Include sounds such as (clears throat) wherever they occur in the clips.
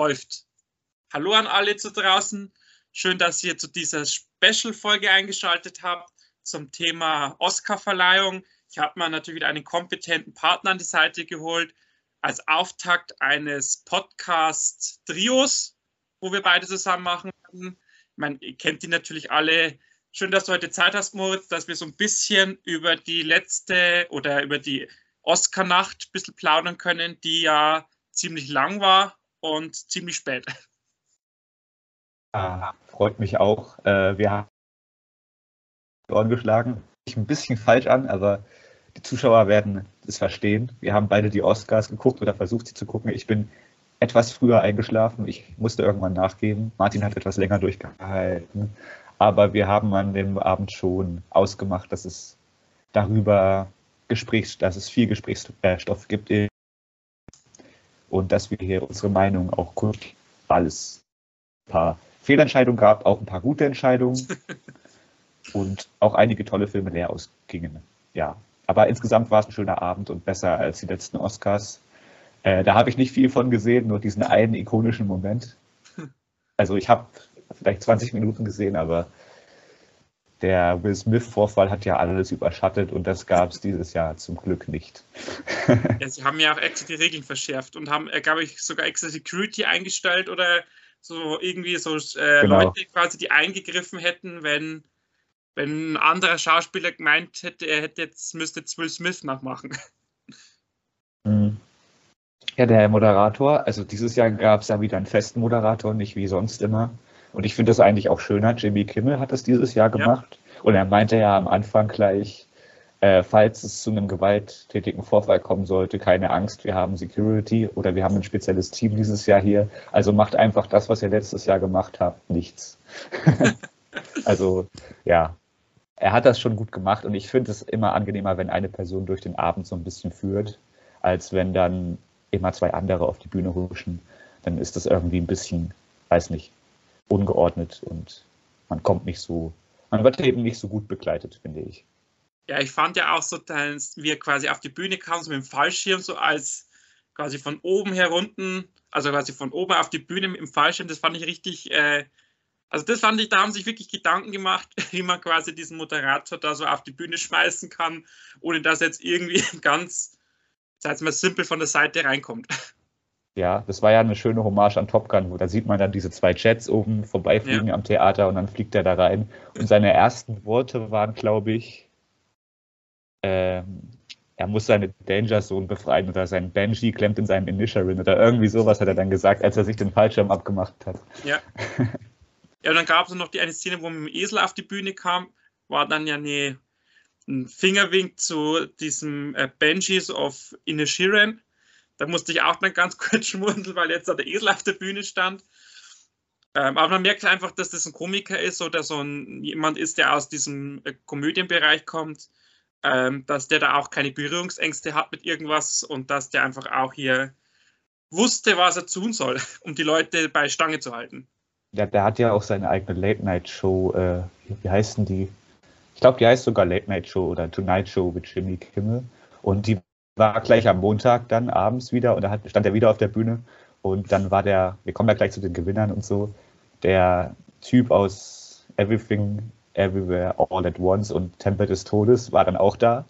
läuft. Hallo an alle zu draußen. Schön, dass ihr zu dieser Special-Folge eingeschaltet habt zum Thema Oscar-Verleihung. Ich habe mir natürlich einen kompetenten Partner an die Seite geholt, als Auftakt eines Podcast-Trios, wo wir beide zusammen machen. Ich meine, ihr kennt die natürlich alle. Schön, dass du heute Zeit hast, Moritz, dass wir so ein bisschen über die letzte oder über die Oscar-Nacht ein bisschen plaudern können, die ja ziemlich lang war und ziemlich spät. Ja, (laughs) freut mich auch. Äh, wir haben die Ohren geschlagen. Ich ein bisschen falsch an, aber die Zuschauer werden es verstehen. Wir haben beide die Oscars geguckt oder versucht, sie zu gucken. Ich bin etwas früher eingeschlafen. Ich musste irgendwann nachgeben. Martin hat etwas länger durchgehalten. Aber wir haben an dem Abend schon ausgemacht, dass es darüber Gesprächs, dass es viel Gesprächsstoff gibt und dass wir hier unsere Meinung auch kurz, weil es ein paar Fehlentscheidungen gab, auch ein paar gute Entscheidungen (laughs) und auch einige tolle Filme leer ausgingen. Ja, aber insgesamt war es ein schöner Abend und besser als die letzten Oscars. Äh, da habe ich nicht viel von gesehen, nur diesen einen ikonischen Moment. (laughs) Also ich habe vielleicht 20 Minuten gesehen, aber der Will Smith-Vorfall hat ja alles überschattet und das gab es dieses Jahr zum Glück nicht. ja, sie haben ja auch extra die Regeln verschärft und haben, äh, glaube ich, sogar extra Security eingestellt oder so irgendwie so äh, genau. Leute quasi, die eingegriffen hätten, wenn, wenn ein anderer Schauspieler gemeint hätte, er hätte jetzt, müsste jetzt Will Smith nachmachen. Mhm. Ja, der Moderator, also dieses Jahr gab es ja wieder einen festen Moderator, nicht wie sonst immer. Und ich finde das eigentlich auch schöner. Jimmy Kimmel hat das dieses Jahr gemacht. Ja. Und er meinte ja am Anfang gleich, äh, falls es zu einem gewalttätigen Vorfall kommen sollte, keine Angst, wir haben Security oder wir haben ein spezielles Team dieses Jahr hier. Also macht einfach das, was ihr letztes Jahr gemacht habt, nichts. (laughs) also ja, er hat das schon gut gemacht und ich finde es immer angenehmer, wenn eine Person durch den Abend so ein bisschen führt, als wenn dann immer zwei andere auf die Bühne huschen. Dann ist das irgendwie ein bisschen, weiß nicht, ungeordnet und man kommt nicht so, man wird eben nicht so gut begleitet, finde ich. Ja, ich fand ja auch so, dass wir quasi auf die Bühne kamen, so mit dem Fallschirm, so als quasi von oben herunten, also quasi von oben auf die Bühne mit dem Fallschirm, das fand ich richtig, äh, also das fand ich, da haben sich wirklich Gedanken gemacht, (laughs) wie man quasi diesen Moderator da so auf die Bühne schmeißen kann, ohne dass jetzt irgendwie (laughs) ganz, sag mal, simpel von der Seite reinkommt. Ja, das war ja eine schöne Hommage an Top Gun, wo da sieht man dann diese zwei Jets oben vorbeifliegen ja. am Theater und dann fliegt er da rein. Und seine ersten Worte waren, glaube ich, ähm, er muss seine Danger Zone befreien oder sein Banshee klemmt in seinem Inisherin oder irgendwie sowas hat er dann gesagt, als er sich den Fallschirm abgemacht hat. Ja. (laughs) ja, und dann gab es noch die eine Szene, wo mit dem Esel auf die Bühne kam, war dann ja eine, ein Fingerwink zu diesem äh, Banshees of Inisherin da musste ich auch dann ganz (laughs) kurz schmunzeln, weil jetzt da der Esel auf der Bühne stand. Ähm, aber man merkt einfach, dass das ein Komiker ist oder so ein, jemand ist, der aus diesem äh, Komödienbereich kommt, ähm, dass der da auch keine Berührungsängste hat mit irgendwas und dass der einfach auch hier wusste, was er tun soll, (laughs) um die Leute bei Stange zu halten. Ja, der hat ja auch seine eigene Late-Night-Show, äh, wie heißt denn die? Ich glaube, die heißt sogar Late-Night-Show oder Tonight-Show mit Jimmy Kimmel. Und die war gleich am Montag dann abends wieder und da stand er wieder auf der Bühne. Und dann war der, wir kommen ja gleich zu den Gewinnern und so, der Typ aus Everything, Everywhere, All at Once und Tempel des Todes war dann auch da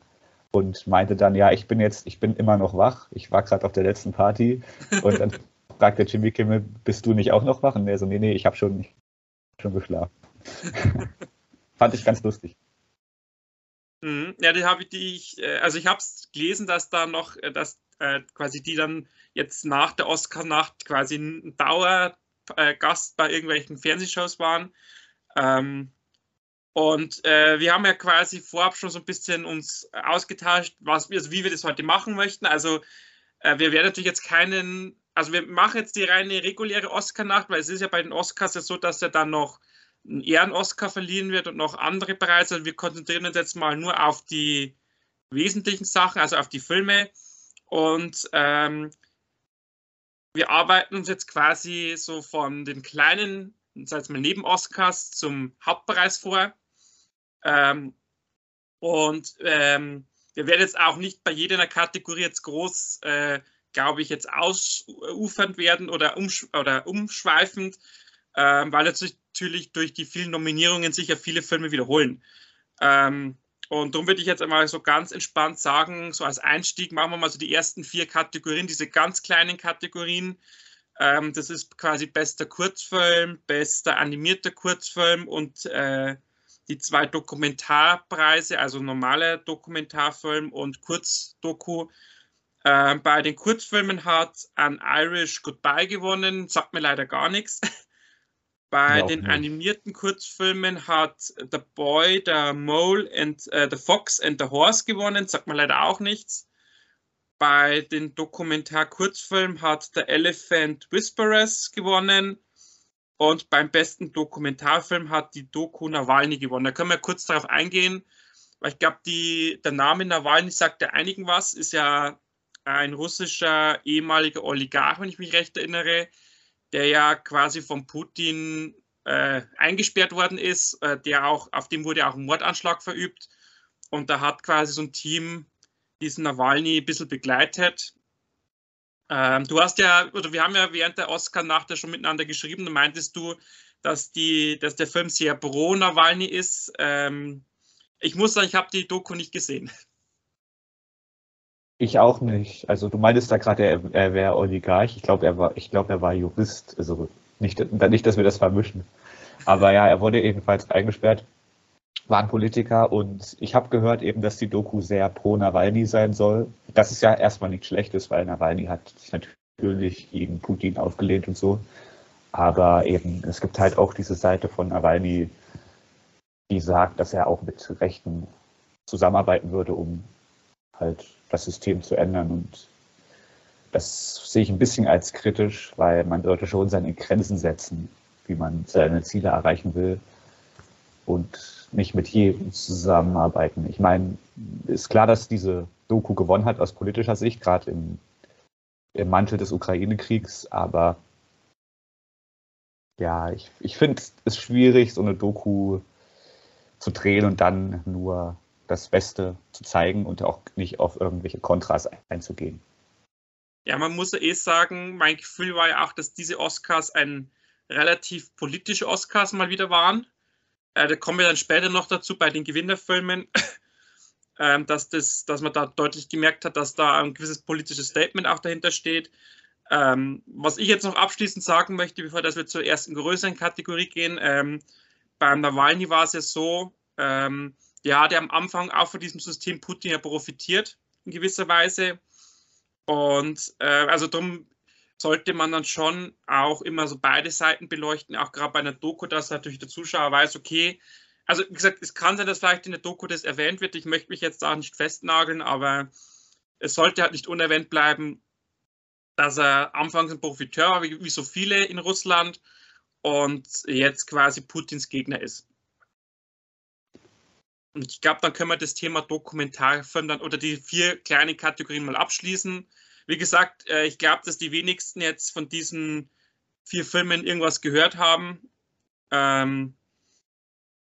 und meinte dann, ja, ich bin jetzt, ich bin immer noch wach. Ich war gerade auf der letzten Party. Und dann (laughs) fragte Jimmy Kimmel, bist du nicht auch noch wach? Und er so, nee, nee, ich habe schon, schon geschlafen. (laughs) Fand ich ganz lustig. Mhm. Ja, die habe ich, die ich, äh, also ich habe es gelesen, dass da noch, äh, dass äh, quasi die dann jetzt nach der Oscar-Nacht quasi ein Dauergast bei irgendwelchen Fernsehshows waren. Ähm, und äh, wir haben ja quasi vorab schon so ein bisschen uns ausgetauscht, was, also wie wir das heute machen möchten. Also äh, wir werden natürlich jetzt keinen, also wir machen jetzt die reine reguläre Oscar-Nacht, weil es ist ja bei den Oscars ja so, dass er dann noch ein Ehren-Oscar verliehen wird und noch andere Preise. Wir konzentrieren uns jetzt mal nur auf die wesentlichen Sachen, also auf die Filme. Und ähm, wir arbeiten uns jetzt quasi so von den kleinen, sag mal neben Oscars zum Hauptpreis vor. Ähm, und ähm, wir werden jetzt auch nicht bei jeder Kategorie jetzt groß äh, glaube ich, jetzt ausufernd werden oder, umsch oder umschweifend, ähm, weil natürlich durch die vielen Nominierungen sicher viele Filme wiederholen. Ähm, und darum würde ich jetzt einmal so ganz entspannt sagen, so als Einstieg machen wir mal so die ersten vier Kategorien, diese ganz kleinen Kategorien. Ähm, das ist quasi bester Kurzfilm, bester animierter Kurzfilm und äh, die zwei Dokumentarpreise, also normaler Dokumentarfilm und Kurzdoku. Äh, bei den Kurzfilmen hat An Irish Goodbye gewonnen, sagt mir leider gar nichts. Bei den animierten Kurzfilmen hat The Boy, The Mole and uh, The Fox and the Horse gewonnen, sagt mir leider auch nichts. Bei den Dokumentar-Kurzfilmen hat The Elephant Whisperers gewonnen. Und beim besten Dokumentarfilm hat die Doku Nawalny gewonnen. Da können wir kurz darauf eingehen, weil ich glaube, der Name Nawalny sagt ja einigen was, ist ja ein russischer ehemaliger Oligarch, wenn ich mich recht erinnere, der ja quasi von Putin äh, eingesperrt worden ist, äh, der auch, auf dem wurde auch ein Mordanschlag verübt. Und da hat quasi so ein Team diesen Nawalny ein bisschen begleitet. Ähm, du hast ja, oder wir haben ja während der Oscar-Nacht ja schon miteinander geschrieben, da meintest du, dass, die, dass der Film sehr pro Nawalny ist. Ähm, ich muss sagen, ich habe die Doku nicht gesehen. Ich auch nicht. Also du meintest da gerade, er, er wäre Oligarch. Ich glaube, er war, ich glaube, er war Jurist. Also nicht, nicht, dass wir das vermischen. Aber ja, er wurde ebenfalls eingesperrt, war ein Politiker und ich habe gehört eben, dass die Doku sehr pro Nawalny sein soll. Das ist ja erstmal nichts Schlechtes, weil Nawalny hat sich natürlich gegen Putin aufgelehnt und so. Aber eben, es gibt halt auch diese Seite von Nawalny, die sagt, dass er auch mit Rechten zusammenarbeiten würde, um halt das System zu ändern. Und das sehe ich ein bisschen als kritisch, weil man sollte schon seine Grenzen setzen, wie man seine Ziele erreichen will und nicht mit jedem zusammenarbeiten. Ich meine, ist klar, dass diese Doku gewonnen hat aus politischer Sicht, gerade im, im Mantel des Ukraine-Kriegs, aber ja, ich, ich finde es schwierig, so eine Doku zu drehen und dann nur das Beste zu zeigen und auch nicht auf irgendwelche Kontras einzugehen. Ja, man muss eh sagen, mein Gefühl war ja auch, dass diese Oscars ein relativ politische Oscars mal wieder waren. Äh, da kommen wir dann später noch dazu bei den Gewinnerfilmen, (coughs) äh, dass, das, dass man da deutlich gemerkt hat, dass da ein gewisses politisches Statement auch dahinter steht. Ähm, was ich jetzt noch abschließend sagen möchte, bevor wir zur ersten größeren Kategorie gehen, ähm, beim Nawalny war es ja so, ähm, ja, der am Anfang auch von diesem System Putin ja profitiert, in gewisser Weise. Und äh, also darum sollte man dann schon auch immer so beide Seiten beleuchten, auch gerade bei einer Doku, dass natürlich der Zuschauer weiß, okay, also wie gesagt, es kann sein, dass vielleicht in der Doku das erwähnt wird. Ich möchte mich jetzt auch nicht festnageln, aber es sollte halt nicht unerwähnt bleiben, dass er anfangs ein Profiteur war, wie, wie so viele in Russland, und jetzt quasi Putins Gegner ist. Und ich glaube, dann können wir das Thema Dokumentarfilm dann oder die vier kleinen Kategorien mal abschließen. Wie gesagt, äh, ich glaube, dass die wenigsten jetzt von diesen vier Filmen irgendwas gehört haben. Ähm,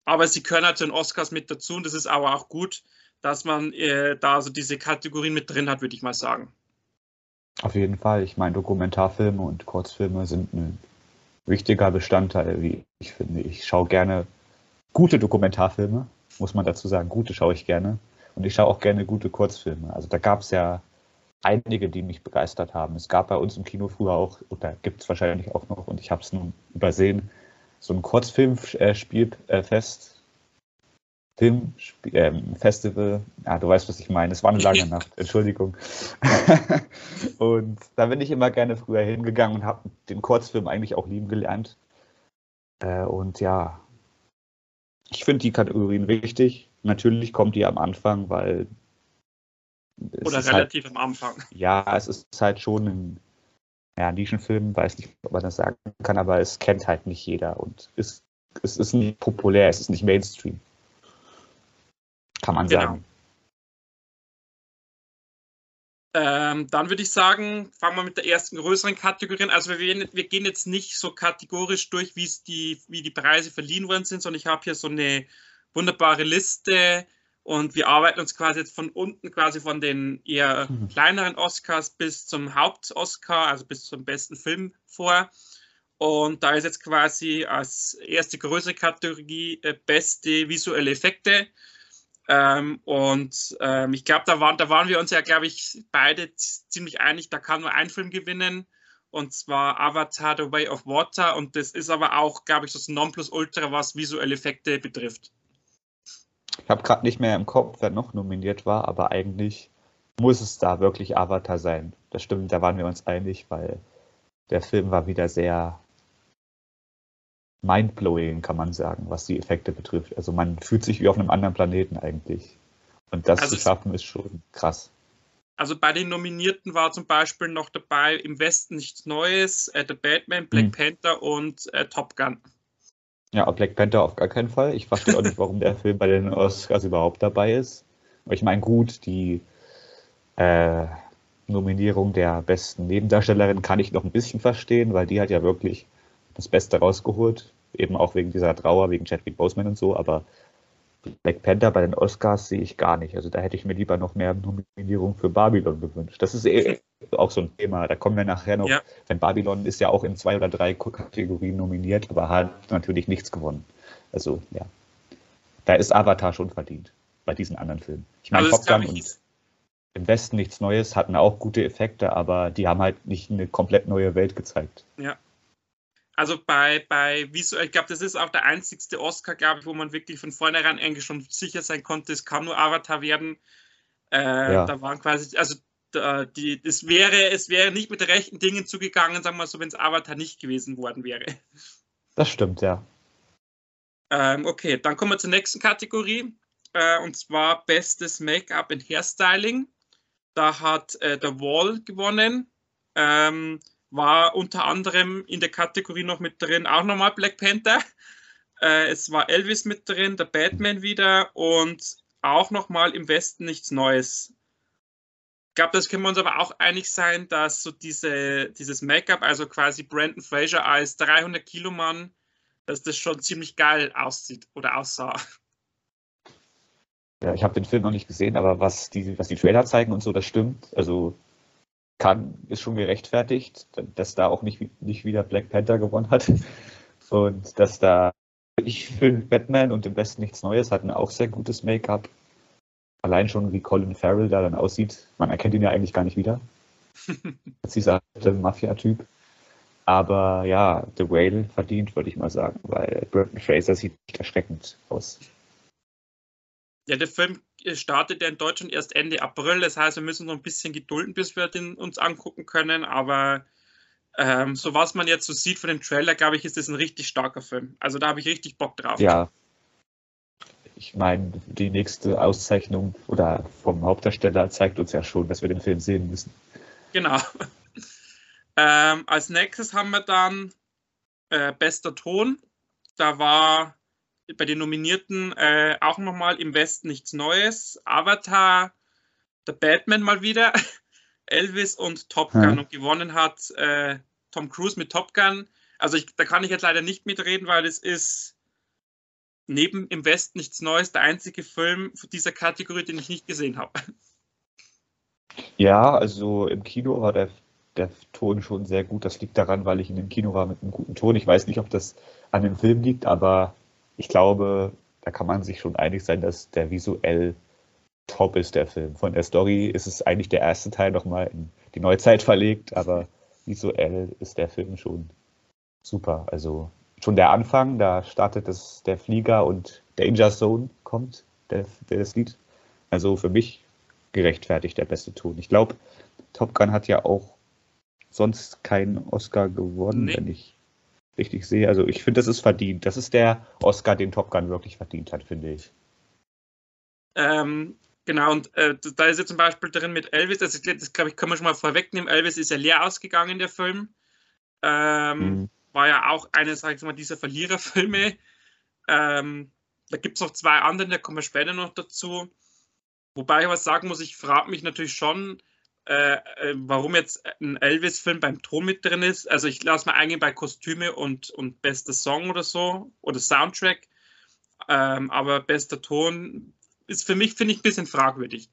aber sie gehören halt zu den Oscars mit dazu und das ist aber auch gut, dass man äh, da so diese Kategorien mit drin hat, würde ich mal sagen. Auf jeden Fall. Ich meine, Dokumentarfilme und Kurzfilme sind ein wichtiger Bestandteil, wie ich finde. Ich schaue gerne gute Dokumentarfilme muss man dazu sagen. Gute schaue ich gerne. Und ich schaue auch gerne gute Kurzfilme. Also da gab es ja einige, die mich begeistert haben. Es gab bei uns im Kino früher auch, oder gibt es wahrscheinlich auch noch, und ich habe es nun übersehen, so ein Kurzfilmspielfest. Filmfestival, ähm, ja, du weißt, was ich meine. Es war eine lange Nacht, (laughs) Entschuldigung. (laughs) und da bin ich immer gerne früher hingegangen und habe den Kurzfilm eigentlich auch lieben gelernt. Äh, und ja, ich finde die Kategorien wichtig. Natürlich kommt die am Anfang, weil. Oder halt relativ halt, am Anfang. Ja, es ist halt schon ein ja, Nischenfilm, weiß nicht, ob man das sagen kann, aber es kennt halt nicht jeder und es, es ist nicht populär, es ist nicht Mainstream. Kann man genau. sagen. Ähm, dann würde ich sagen, fangen wir mit der ersten größeren Kategorie an. Also wir, wir gehen jetzt nicht so kategorisch durch, die, wie die Preise verliehen worden sind, sondern ich habe hier so eine wunderbare Liste, Und wir arbeiten uns quasi jetzt von unten, quasi von den eher mhm. kleineren Oscars bis zum Haupt-Oscar, also bis zum besten Film vor. Und da ist jetzt quasi als erste größere Kategorie äh, beste visuelle Effekte. Ähm, und ähm, ich glaube, da waren, da waren wir uns ja, glaube ich, beide ziemlich einig, da kann nur ein Film gewinnen. Und zwar Avatar The Way of Water. Und das ist aber auch, glaube ich, das Nonplusultra, was visuelle Effekte betrifft. Ich habe gerade nicht mehr im Kopf, wer noch nominiert war, aber eigentlich muss es da wirklich Avatar sein. Das stimmt, da waren wir uns einig, weil der Film war wieder sehr mindblowing, kann man sagen, was die Effekte betrifft. Also man fühlt sich wie auf einem anderen Planeten eigentlich. Und das also zu schaffen ist schon krass. Also bei den Nominierten war zum Beispiel noch dabei Im Westen nichts Neues, äh, The Batman, Black hm. Panther und äh, Top Gun. Ja, Black Panther auf gar keinen Fall. Ich verstehe auch nicht, warum der Film bei den Oscars überhaupt dabei ist. Aber ich meine, gut, die äh, Nominierung der besten Nebendarstellerin kann ich noch ein bisschen verstehen, weil die hat ja wirklich das Beste rausgeholt. Eben auch wegen dieser Trauer, wegen Chadwick Boseman und so. Aber Black Panther bei den Oscars sehe ich gar nicht. Also da hätte ich mir lieber noch mehr Nominierung für Babylon gewünscht. Das ist eh auch so ein Thema. Da kommen wir nachher noch. Ja. Denn Babylon ist ja auch in zwei oder drei Kategorien nominiert, aber hat natürlich nichts gewonnen. Also ja, da ist Avatar schon verdient bei diesen anderen Filmen. Ich meine, Top Gun und im Westen nichts Neues hatten auch gute Effekte, aber die haben halt nicht eine komplett neue Welt gezeigt. Ja, also bei, bei visuell, ich glaube, das ist auch der einzigste Oscar, glaube ich, wo man wirklich von vornherein eigentlich schon sicher sein konnte, es kann nur Avatar werden. Äh, ja. Da waren quasi, also da, die, es wäre, es wäre nicht mit rechten Dingen zugegangen, sagen wir mal so, wenn es Avatar nicht gewesen worden wäre. Das stimmt, ja. Ähm, okay, dann kommen wir zur nächsten Kategorie. Äh, und zwar Bestes Make-up und Hairstyling. Da hat äh, The Wall gewonnen. Ähm, war unter anderem in der Kategorie noch mit drin, auch nochmal Black Panther. Äh, es war Elvis mit drin, der Batman wieder und auch nochmal im Westen nichts Neues. Ich glaube, das können wir uns aber auch einig sein, dass so diese, dieses Make-up, also quasi Brandon Fraser als 300 Kilo Mann, dass das schon ziemlich geil aussieht oder aussah. Ja, ich habe den Film noch nicht gesehen, aber was die, was die Trailer zeigen und so, das stimmt. Also kann, ist schon gerechtfertigt, dass da auch nicht, nicht wieder Black Panther gewonnen hat. (laughs) Und dass da ich für Batman und im Westen nichts Neues hatten auch sehr gutes Make-up. Allein schon wie Colin Farrell da dann aussieht. Man erkennt ihn ja eigentlich gar nicht wieder. (laughs) Als dieser Mafia-Typ. Aber ja, The Whale verdient, würde ich mal sagen, weil Brendan Fraser sieht nicht erschreckend aus. Ja, der Film startet ja in Deutschland erst Ende April. Das heißt, wir müssen noch ein bisschen gedulden, bis wir den uns angucken können. Aber ähm, so was man jetzt so sieht von dem Trailer, glaube ich, ist das ein richtig starker Film. Also da habe ich richtig Bock drauf. Ja. Ich meine, die nächste Auszeichnung oder vom Hauptdarsteller zeigt uns ja schon, dass wir den Film sehen müssen. Genau. (laughs) ähm, als nächstes haben wir dann äh, bester Ton. Da war bei den Nominierten äh, auch nochmal im Westen nichts Neues. Avatar, der Batman mal wieder, (laughs) Elvis und Top Gun. Ja. Und gewonnen hat äh, Tom Cruise mit Top Gun. Also ich, da kann ich jetzt leider nicht mitreden, weil es ist neben im Westen nichts Neues der einzige Film dieser Kategorie, den ich nicht gesehen habe. (laughs) Ja, also im Kino war der, der Ton schon sehr gut. Das liegt daran, weil ich in dem Kino war mit einem guten Ton. Ich weiß nicht, ob das an dem Film liegt, aber ich glaube, da kann man sich schon einig sein, dass der visuell top ist, der Film. Von der Story ist es eigentlich der erste Teil nochmal in die Neuzeit verlegt, aber visuell ist der Film schon super. Also schon der Anfang, da startet es der Flieger und Danger Zone kommt, der, der das Lied. Also für mich gerechtfertigt der beste Ton. Ich glaube, Top Gun hat ja auch sonst keinen Oscar gewonnen, nee. wenn ich richtig sehe. Also ich finde, das ist verdient. Das ist der Oscar, den Top Gun wirklich verdient hat, finde ich. Ähm, genau, und äh, da ist ja zum Beispiel drin mit Elvis, also das glaube ich, kann man schon mal vorwegnehmen. Elvis ist ja leer ausgegangen, der Film. Ähm, mhm. War ja auch einer, sag ich mal, dieser Verliererfilme. Ähm, da gibt es noch zwei andere, da kommen wir später noch dazu. Wobei ich was sagen muss, ich frage mich natürlich schon, äh, äh, warum jetzt ein Elvis-Film beim Ton mit drin ist. Also ich lasse mal eingehen bei Kostüme und, und bester Song oder so oder Soundtrack. Ähm, aber bester Ton ist für mich, finde ich, ein bisschen fragwürdig.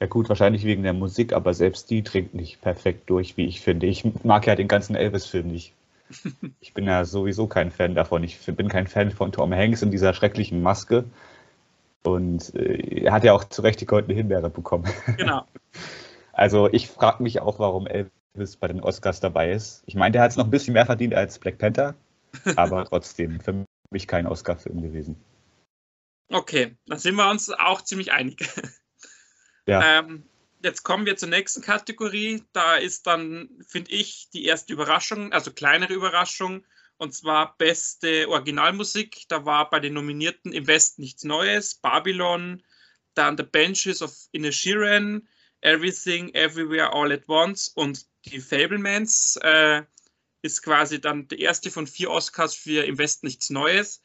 Ja gut, wahrscheinlich wegen der Musik, aber selbst die trinkt nicht perfekt durch, wie ich finde. Ich mag ja den ganzen Elvis-Film nicht. (laughs) Ich bin ja sowieso kein Fan davon. Ich bin kein Fan von Tom Hanks in dieser schrecklichen Maske. Und äh, er hat ja auch zu Recht die goldene Himbeere bekommen. Genau. (laughs) Also ich frage mich auch, warum Elvis bei den Oscars dabei ist. Ich meine, der hat es noch ein bisschen mehr verdient als Black Panther, (laughs) aber trotzdem für mich kein Oscar-Film gewesen. Okay, dann sind wir uns auch ziemlich einig. (laughs) Ja. Ähm, jetzt kommen wir zur nächsten Kategorie. Da ist dann, finde ich, die erste Überraschung, also kleinere Überraschung, und zwar beste Originalmusik. Da war bei den Nominierten im Westen nichts Neues. Babylon, dann The Benches of Inishiren, Everything, Everywhere, All at Once und die Fablemans äh, ist quasi dann der erste von vier Oscars für Im Westen nichts Neues.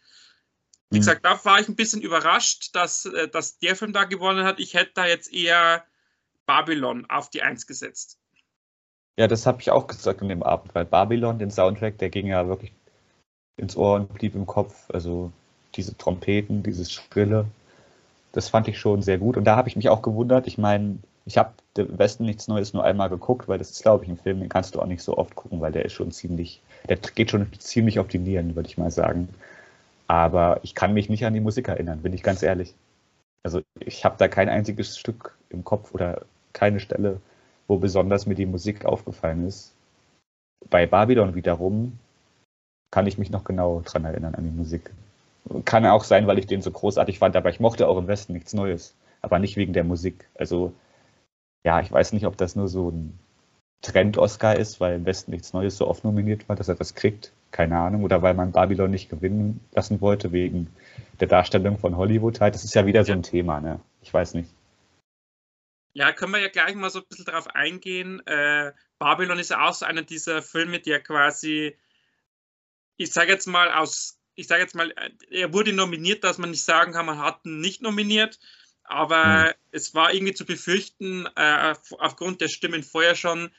Wie mhm. gesagt, da war ich ein bisschen überrascht, dass, äh, dass der Film da gewonnen hat. Ich hätte da jetzt eher Babylon auf die Eins gesetzt. Ja, das habe ich auch gesagt in dem Abend, weil Babylon, den Soundtrack, der ging ja wirklich ins Ohr und blieb im Kopf. Also diese Trompeten, dieses Schrille, das fand ich schon sehr gut. Und da habe ich mich auch gewundert. Ich meine, ich habe im Westen nichts Neues nur einmal geguckt, weil das ist, glaube ich, ein Film, den kannst du auch nicht so oft gucken, weil der ist schon ziemlich, der geht schon ziemlich auf die Nieren, würde ich mal sagen. Aber ich kann mich nicht an die Musik erinnern, bin ich ganz ehrlich. Also ich habe da kein einziges Stück im Kopf oder keine Stelle, wo besonders mir die Musik aufgefallen ist. Bei Babylon wiederum kann ich mich noch genau dran erinnern an die Musik. Kann auch sein, weil ich den so großartig fand, aber ich mochte auch im Westen nichts Neues. Aber nicht wegen der Musik. Also ja, ich weiß nicht, ob das nur so ein Trend-Oscar ist, weil im Westen nichts Neues so oft nominiert war, dass er das kriegt. Keine Ahnung. Oder weil man Babylon nicht gewinnen lassen wollte wegen der Darstellung von Hollywood halt. Das ist ja wieder so ein Thema, ne? Ich weiß nicht. Ja, können wir ja gleich mal so ein bisschen darauf eingehen. Äh, Babylon ist ja auch so einer dieser Filme, der quasi, ich sage jetzt mal aus, ich sage jetzt mal, äh, er wurde nominiert, dass man nicht sagen kann, man hat ihn nicht nominiert aber mhm. es war irgendwie zu befürchten, äh, aufgrund der Stimmen vorher schon,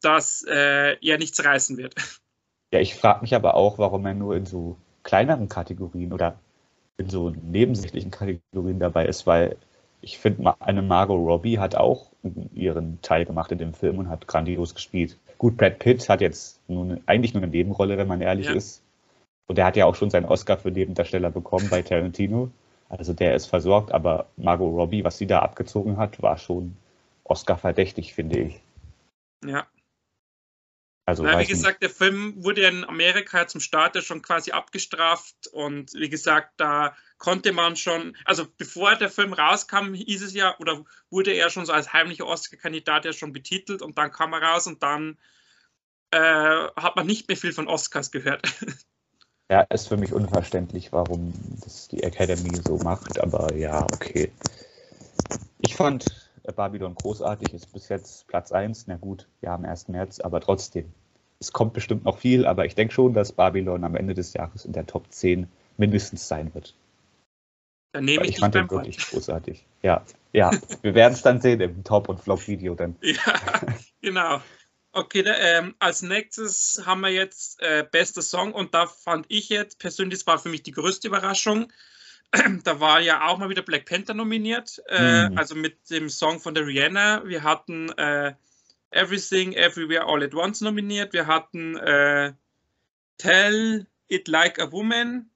dass äh, er nichts reißen wird. (laughs) Ja, ich frage mich aber auch, warum er nur in so kleineren Kategorien oder in so nebensächlichen Kategorien dabei ist, weil ich finde, eine Margot Robbie hat auch ihren Teil gemacht in dem Film und hat grandios gespielt. Gut, Brad Pitt hat jetzt nun, eigentlich nur eine Nebenrolle, wenn man ehrlich ja. ist. Und er hat ja auch schon seinen Oscar für Nebendarsteller bekommen bei Tarantino. Also der ist versorgt, aber Margot Robbie, was sie da abgezogen hat, war schon Oscar-verdächtig, finde ich. Ja. Also, Na, wie gesagt, nicht. der Film wurde in Amerika zum Start ja schon quasi abgestraft und wie gesagt, da konnte man schon, also bevor der Film rauskam, hieß es ja, oder wurde er schon so als heimlicher Oscar-Kandidat ja schon betitelt und dann kam er raus und dann äh, hat man nicht mehr viel von Oscars gehört. (laughs) Ja, ist für mich unverständlich, warum das die Academy so macht, aber ja, okay. Ich fand Babylon großartig, ist bis jetzt Platz 1. Na gut, wir haben erst März, aber trotzdem. Es kommt bestimmt noch viel, aber ich denke schon, dass Babylon am Ende des Jahres in der Top 10 mindestens sein wird. Dann nehme ich, ich fand den wirklich großartig. Ja, ja. wir werden es dann sehen im Top- und Flop-Video dann. (laughs) Ja, genau. Okay, ähm, als nächstes haben wir jetzt äh, bester Song und da fand ich jetzt persönlich, das war für mich die größte Überraschung. (clears throat) da war ja auch mal wieder Black Panther nominiert, äh, mhm. also mit dem Song von der Rihanna. Wir hatten äh, Everything, Everywhere, All at Once nominiert. Wir hatten äh, Tell It Like a Woman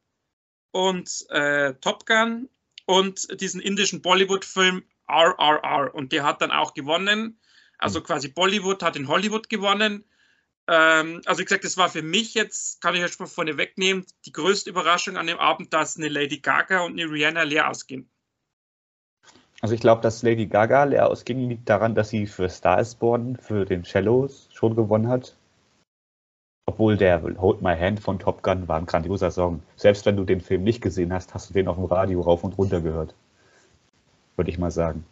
und äh, Top Gun und diesen indischen Bollywood-Film RRR und der hat dann auch gewonnen. Also quasi Bollywood hat in Hollywood gewonnen. Ähm, also wie gesagt, das war für mich jetzt, kann ich ja schon mal vorne wegnehmen, die größte Überraschung an dem Abend, dass eine Lady Gaga und eine Rihanna leer ausgehen. Also ich glaube, dass Lady Gaga leer ausging, liegt daran, dass sie für Star is Born, für den Shallows schon gewonnen hat. Obwohl der Hold My Hand von Top Gun war ein grandioser Song. Selbst wenn du den Film nicht gesehen hast, hast du den auf dem Radio rauf und runter gehört. Würde ich mal sagen.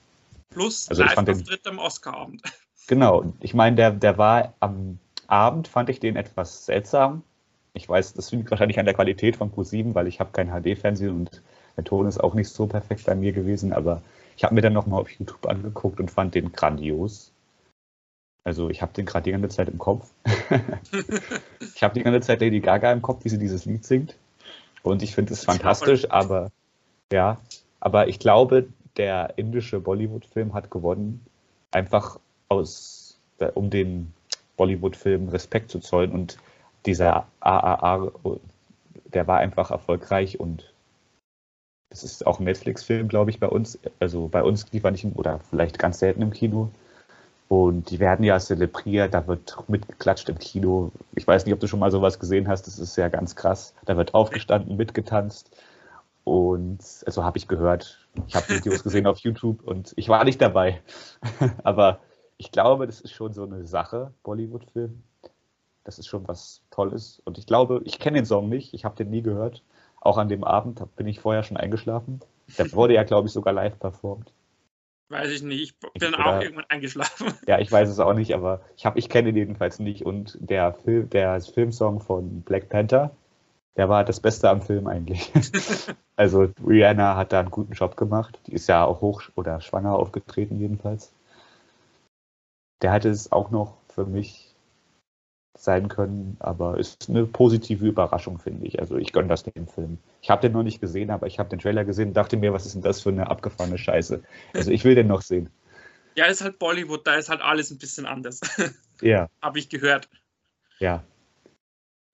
Plus also Live-Auftritt am Oscarabend. (laughs) Genau, ich meine, der, der war am Abend, fand ich den etwas seltsam. Ich weiß, das liegt wahrscheinlich an der Qualität von Pro7, weil ich habe kein HD-Fernsehen und der Ton ist auch nicht so perfekt bei mir gewesen, aber ich habe mir dann nochmal auf YouTube angeguckt und fand den grandios. Also ich habe den gerade die ganze Zeit im Kopf. (laughs) ich habe die ganze Zeit Lady Gaga im Kopf, wie sie dieses Lied singt. Und ich finde es fantastisch, aber ja, aber ich glaube, der indische Bollywood-Film hat gewonnen, einfach aus, um den Bollywood-Film Respekt zu zollen und dieser AAA, der war einfach erfolgreich und es ist auch ein Netflix-Film, glaube ich, bei uns. Also bei uns lief er nicht, oder vielleicht ganz selten im Kino. Und die werden ja zelebriert, da wird mitgeklatscht im Kino. Ich weiß nicht, ob du schon mal sowas gesehen hast, das ist ja ganz krass. Da wird aufgestanden, mitgetanzt. Und also habe ich gehört, ich habe Videos gesehen auf YouTube und ich war nicht dabei. (laughs) Aber ich glaube, das ist schon so eine Sache, Bollywood-Film. Das ist schon was Tolles. Und ich glaube, ich kenne den Song nicht, ich habe den nie gehört. Auch an dem Abend bin ich vorher schon eingeschlafen. Der wurde ja, glaube ich, sogar live performt. Weiß ich nicht, ich bin ich, auch irgendwann eingeschlafen. (laughs) Ja, ich weiß es auch nicht, aber ich, hab, ich kenne ihn jedenfalls nicht. Und der, Film, der Filmsong von Black Panther, der war das Beste am Film eigentlich. (laughs) also Rihanna hat da einen guten Job gemacht. Die ist ja auch hoch oder schwanger aufgetreten jedenfalls. Der hatte es auch noch für mich sein können, aber ist eine positive Überraschung, finde ich. Also ich gönne das dem Film. Ich habe den noch nicht gesehen, aber ich habe den Trailer gesehen und dachte mir, was ist denn das für eine abgefahrene Scheiße? Also ich will den noch sehen. Ja, ist halt Bollywood, da ist halt alles ein bisschen anders. Ja. (laughs) habe ich gehört. Ja.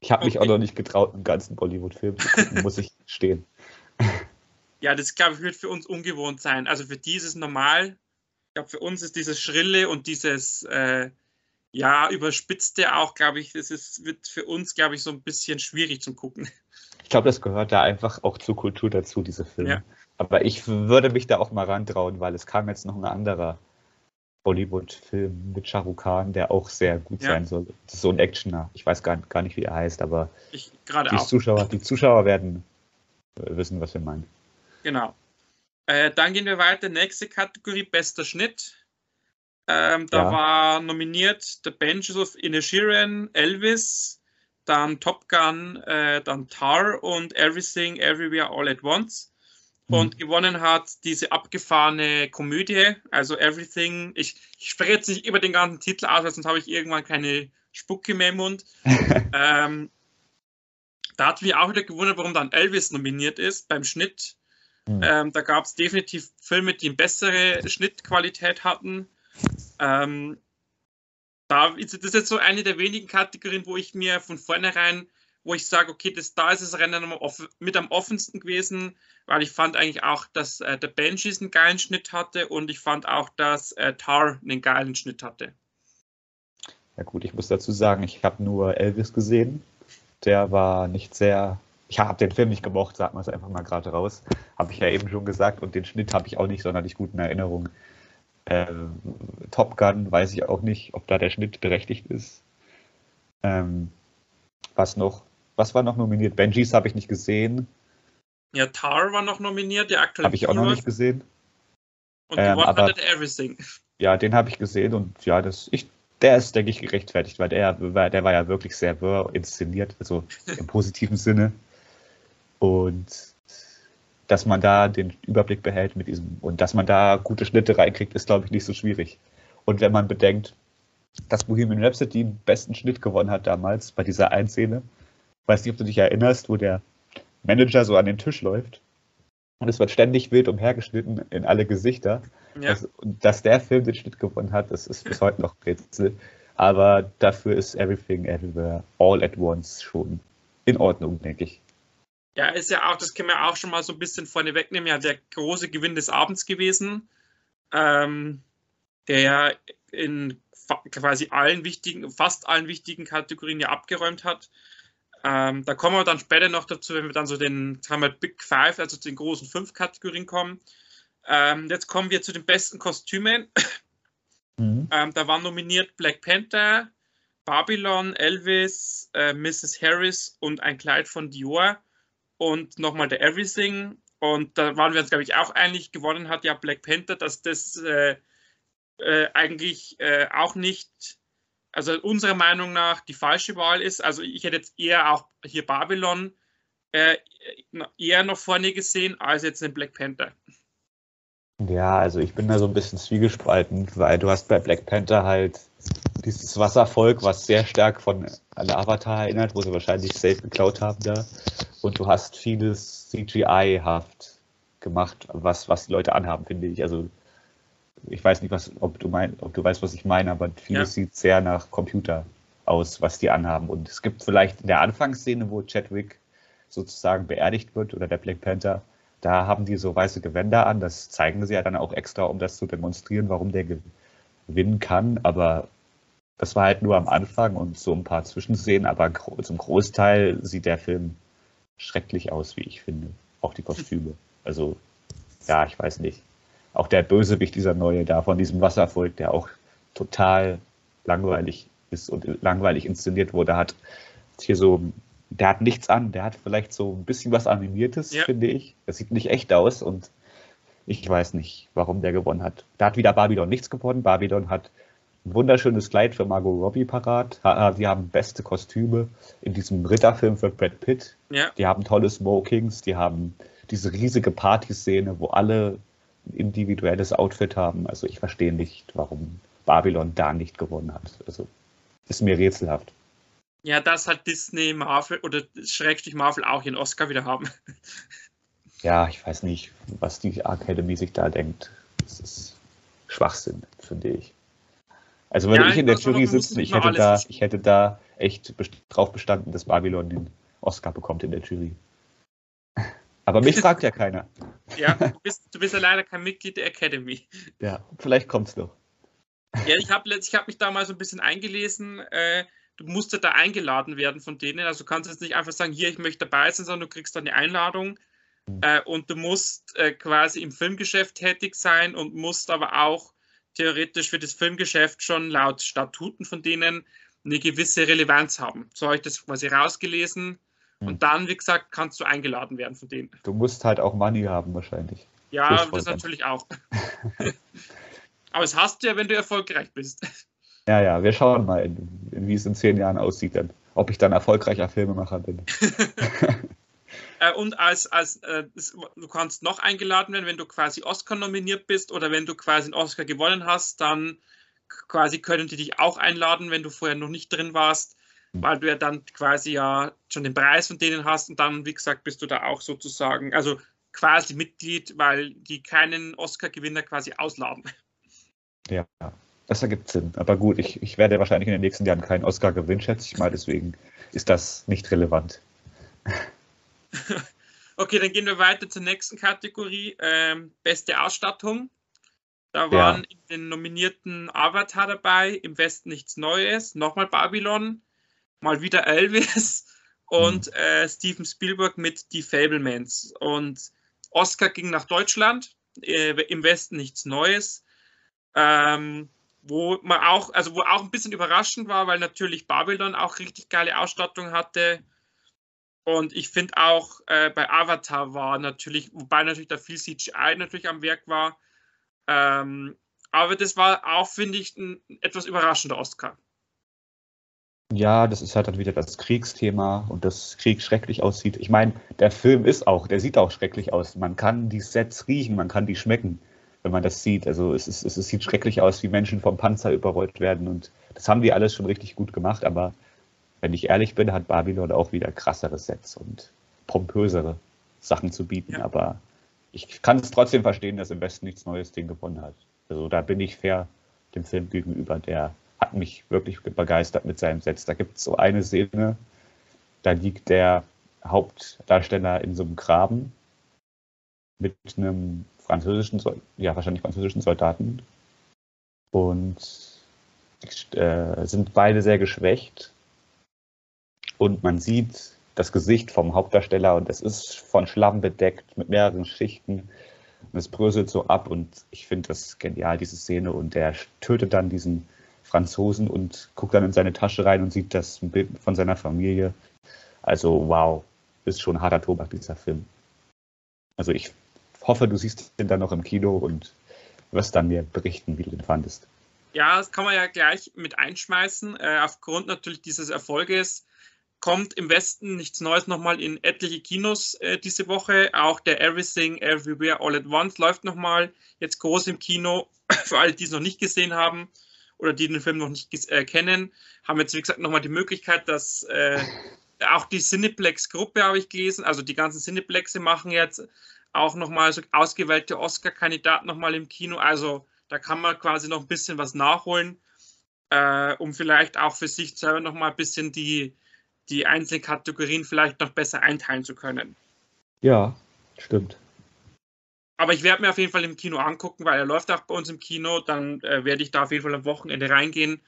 Ich habe mich okay. auch noch nicht getraut, einen ganzen Bollywood-Film zu gucken, muss ich (laughs) stehen. Ja, das glaube ich wird für uns ungewohnt sein. Also für dieses normal. Ich glaube, für uns ist dieses Schrille und dieses äh, ja, überspitzte auch, glaube ich, das ist, wird für uns, glaube ich, so ein bisschen schwierig zum Gucken. Ich glaube, das gehört da einfach auch zur Kultur dazu, diese Filme. Ja. Aber ich würde mich da auch mal rantrauen, weil es kam jetzt noch ein anderer Bollywood-Film mit Shah Rukh Khan, der auch sehr gut ja. sein soll. Das ist so ein Actioner. Ich weiß gar, gar nicht, wie er heißt, aber ich, die, Zuschauer, die Zuschauer werden äh, wissen, was wir meinen. Genau. Äh, dann gehen wir weiter. Nächste Kategorie, bester Schnitt. Ähm, da ja. war nominiert The Benches of Inishiren, Elvis, dann Top Gun, äh, dann Tar und Everything Everywhere All at Once. Mhm. Und gewonnen hat diese abgefahrene Komödie, also Everything. Ich, ich spreche jetzt nicht über den ganzen Titel aus, sonst habe ich irgendwann keine Spucke mehr im Mund. (laughs) ähm, da hat mich auch wieder gewundert, warum dann Elvis nominiert ist beim Schnitt. Mhm. Ähm, da gab es definitiv Filme, die eine bessere Schnittqualität hatten. Ähm, da ist das jetzt so eine der wenigen Kategorien, wo ich mir von vornherein, wo ich sage, okay, das, da ist das Rennen mit am offensten gewesen, weil ich fand eigentlich auch, dass äh, der Banshees einen geilen Schnitt hatte und ich fand auch, dass äh, Tar einen geilen Schnitt hatte. Ja gut, ich muss dazu sagen, ich habe nur Elvis gesehen. Der war nicht sehr ich habe den Film nicht gemocht, sagen wir es einfach mal gerade raus. Habe ich ja eben schon gesagt. Und den Schnitt habe ich auch nicht sonderlich gut in Erinnerung. Äh, Top Gun weiß ich auch nicht, ob da der Schnitt berechtigt ist. Ähm, was noch? Was war noch nominiert? Benjis habe ich nicht gesehen. Ja, Tar war noch nominiert, der aktuelle. Habe ich auch noch nicht gesehen. Und ähm, gewonnen hat Everything. (laughs) Ja, den habe ich gesehen und ja, das, ich, der ist, denke ich, gerechtfertigt, weil der, der war ja wirklich sehr wirr inszeniert, also (laughs) im positiven Sinne. Und dass man da den Überblick behält mit diesem und dass man da gute Schnitte reinkriegt, ist, glaube ich, nicht so schwierig. Und wenn man bedenkt, dass Bohemian Rhapsody den besten Schnitt gewonnen hat damals bei dieser Einszene, weiß nicht, ob du dich erinnerst, wo der Manager so an den Tisch läuft und es wird ständig wild umhergeschnitten in alle Gesichter. Ja. Das, dass der Film den Schnitt gewonnen hat, das ist bis (laughs) heute noch Rätsel. Aber dafür ist Everything Everywhere All at Once schon in Ordnung, denke ich. Ja, ist ja auch, das können wir auch schon mal so ein bisschen vorne wegnehmen, ja, der große Gewinn des Abends gewesen, ähm, der ja in quasi allen wichtigen, fast allen wichtigen Kategorien ja abgeräumt hat. Ähm, da kommen wir dann später noch dazu, wenn wir dann so den, sagen wir, Big Five, also zu den großen fünf Kategorien kommen. Ähm, jetzt kommen wir zu den besten Kostümen. Mhm. Ähm, da waren nominiert Black Panther, Babylon, Elvis, äh, Mrs. Harris und ein Kleid von Dior und nochmal der Everything. Und da waren wir uns, glaube ich, auch einig. Gewonnen hat ja Black Panther, dass das äh, äh, eigentlich äh, auch nicht, also unserer Meinung nach, die falsche Wahl ist. Also ich hätte jetzt eher auch hier Babylon äh, eher noch vorne gesehen als jetzt den Black Panther. Ja, also ich bin da so ein bisschen zwiegespalten, weil du hast bei Black Panther halt dieses Wasservolk, was sehr stark von alle Avatar erinnert, wo sie wahrscheinlich safe geklaut haben da. Und du hast vieles CGI-haft gemacht, was, was die Leute anhaben, finde ich. Also ich weiß nicht, was, ob du mein, ob du weißt, was ich meine, aber vieles ja. sieht sehr nach Computer aus, was die anhaben. Und es gibt vielleicht in der Anfangsszene, wo Chadwick sozusagen beerdigt wird oder der Black Panther, da haben die so weiße Gewänder an. Das zeigen sie ja dann auch extra, um das zu demonstrieren, warum der gewinnen kann. Aber das war halt nur am Anfang und so ein paar Zwischenszenen. Aber zum Großteil sieht der Film schrecklich aus, wie ich finde. Auch die Kostüme. Also, ja, ich weiß nicht. Auch der Bösewicht, dieser neue da von diesem Wasservolk, der auch total langweilig ist und langweilig inszeniert wurde, hat hier so der hat nichts an, der hat vielleicht so ein bisschen was Animiertes, ja. finde ich. Das sieht nicht echt aus und ich weiß nicht, warum der gewonnen hat. Da hat wieder Babylon nichts gewonnen. Babylon hat ein wunderschönes Kleid für Margot Robbie parat. Sie haben beste Kostüme in diesem Ritterfilm für Brad Pitt. Ja. Die haben tolle Smokings, die haben diese riesige Partyszene, wo alle individuelles Outfit haben. Also ich verstehe nicht, warum Babylon da nicht gewonnen hat. Also ist mir rätselhaft. Ja, dass halt Disney, Marvel oder Schrägstrich Marvel auch ihren Oscar wieder haben. (laughs) Ja, ich weiß nicht, was die Academy sich da denkt. Das ist Schwachsinn, finde ich. Also wenn ja, ich in der Jury sitze, ich hätte da, ich hätte da echt drauf bestanden, dass Babylon den Oscar bekommt in der Jury. (laughs) Aber mich (laughs) fragt ja keiner. Ja, (laughs) du bist, du bist ja leider kein Mitglied der Academy. Ja, vielleicht es noch. Ja, ich habe ich hab mich da mal so ein bisschen eingelesen. Äh, du musst ja da eingeladen werden von denen. Also du kannst jetzt nicht einfach sagen, hier, ich möchte dabei sein, sondern du kriegst dann eine Einladung. Mhm. Äh, und du musst äh, quasi im Filmgeschäft tätig sein und musst aber auch theoretisch für das Filmgeschäft schon laut Statuten von denen eine gewisse Relevanz haben. So habe ich das quasi rausgelesen. Und dann, wie gesagt, kannst du eingeladen werden von denen. Du musst halt auch Money haben wahrscheinlich. Ja, das natürlich auch. (laughs) aber es hast du ja, wenn du erfolgreich bist. Ja, ja, wir schauen mal, in, in, wie es in zehn Jahren aussieht, dann, ob ich dann erfolgreicher Filmemacher bin. (laughs) (laughs) Äh, und als, als äh, du kannst noch eingeladen werden, wenn du quasi Oscar nominiert bist oder wenn du quasi einen Oscar gewonnen hast, dann quasi können die dich auch einladen, wenn du vorher noch nicht drin warst, hm. Weil du ja dann quasi ja schon den Preis von denen hast und dann, wie gesagt, bist du da auch sozusagen, also quasi Mitglied, weil die keinen Oscar-Gewinner quasi ausladen. Ja, das ergibt Sinn. Aber gut, ich, ich werde wahrscheinlich in den nächsten Jahren keinen Oscar gewinnen, schätze ich mal. Deswegen ist das nicht relevant. (laughs) Okay, dann gehen wir weiter zur nächsten Kategorie. Ähm, beste Ausstattung. Da waren ja. in den nominierten Avatar dabei, im Westen nichts Neues, nochmal Babylon, mal wieder Elvis und mhm. äh, Steven Spielberg mit Die Fablemans. Und Oscar ging nach Deutschland, äh, im Westen nichts Neues. Ähm, wo man auch, also wo auch ein bisschen überraschend war, weil natürlich Babylon auch richtig geile Ausstattung hatte. Und ich finde auch äh, bei Avatar war natürlich, wobei natürlich da viel CGI natürlich am Werk war. Ähm, aber das war auch, finde ich, ein etwas überraschender Oscar. Ja, das ist halt dann wieder das Kriegsthema und das Krieg schrecklich aussieht. Ich meine, der Film ist auch, der sieht auch schrecklich aus. Man kann die Sets riechen, man kann die schmecken wenn man das sieht. Also es, ist, es sieht schrecklich aus, wie Menschen vom Panzer überrollt werden. Und das haben die alles schon richtig gut gemacht. Aber wenn ich ehrlich bin, hat Babylon auch wieder krassere Sets und pompösere Sachen zu bieten. Ja. Aber ich kann es trotzdem verstehen, dass im Westen nichts Neues Ding gewonnen hat. Also da bin ich fair dem Film gegenüber. Der hat mich wirklich begeistert mit seinem Sets. Da gibt es so eine Szene, da liegt der Hauptdarsteller in so einem Graben mit einem französischen, ja wahrscheinlich französischen Soldaten. Und äh, sind beide sehr geschwächt. Und man sieht das Gesicht vom Hauptdarsteller und es ist von Schlamm bedeckt mit mehreren Schichten. Und es bröselt so ab und ich finde das genial, diese Szene. Und er tötet dann diesen Franzosen und guckt dann in seine Tasche rein und sieht das Bild von seiner Familie. Also wow, ist schon harter Tobak, dieser Film. Also ich hoffe, du siehst den dann noch im Kino und wirst dann mir berichten, wie du den fandest. Ja, das kann man ja gleich mit einschmeißen. Äh, aufgrund natürlich dieses Erfolges kommt im Westen nichts Neues nochmal in etliche Kinos äh, diese Woche. Auch der Everything Everywhere All at Once läuft nochmal jetzt groß im Kino. (clears throat) Für alle, die es noch nicht gesehen haben oder die den Film noch nicht äh, kennen, haben jetzt, wie gesagt, nochmal die Möglichkeit, dass äh, auch die Cineplex-Gruppe habe ich gelesen, also die ganzen Cineplexe machen jetzt auch nochmal so ausgewählte Oscar-Kandidaten nochmal im Kino. Also da kann man quasi noch ein bisschen was nachholen, äh, um vielleicht auch für sich selber nochmal ein bisschen die, die einzelnen Kategorien vielleicht noch besser einteilen zu können. Ja, stimmt. Aber ich werde mir auf jeden Fall im Kino angucken, weil er läuft auch bei uns im Kino. Dann äh, werde ich da auf jeden Fall am Wochenende reingehen.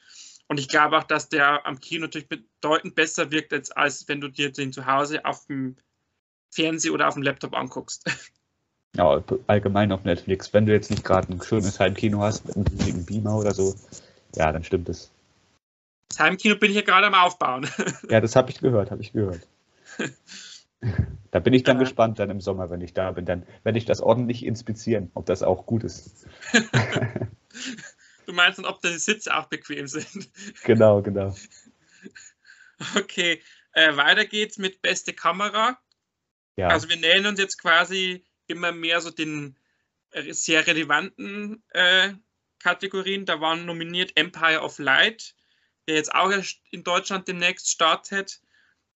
Und ich glaube auch, dass der am Kino natürlich bedeutend besser wirkt, als, als wenn du dir den zu Hause auf dem Fernseher oder auf dem Laptop anguckst. (laughs) Ja, allgemein auf Netflix. Wenn du jetzt nicht gerade ein schönes Heimkino hast mit einem Beamer oder so, ja, dann stimmt es. Das Heimkino bin ich ja gerade am Aufbauen. (laughs) Ja, das habe ich gehört, habe ich gehört. (laughs) Da bin ich dann ja. gespannt dann im Sommer, wenn ich da bin. Dann werde ich das ordentlich inspizieren, ob das auch gut ist. (laughs) du meinst dann, ob die Sitze auch bequem sind? Genau, genau. (laughs) Okay, äh, weiter geht's mit beste Kamera. Ja. Also wir nähern uns jetzt quasi immer mehr so den äh, sehr relevanten äh, Kategorien. Da waren nominiert Empire of Light, der jetzt auch in Deutschland demnächst startet.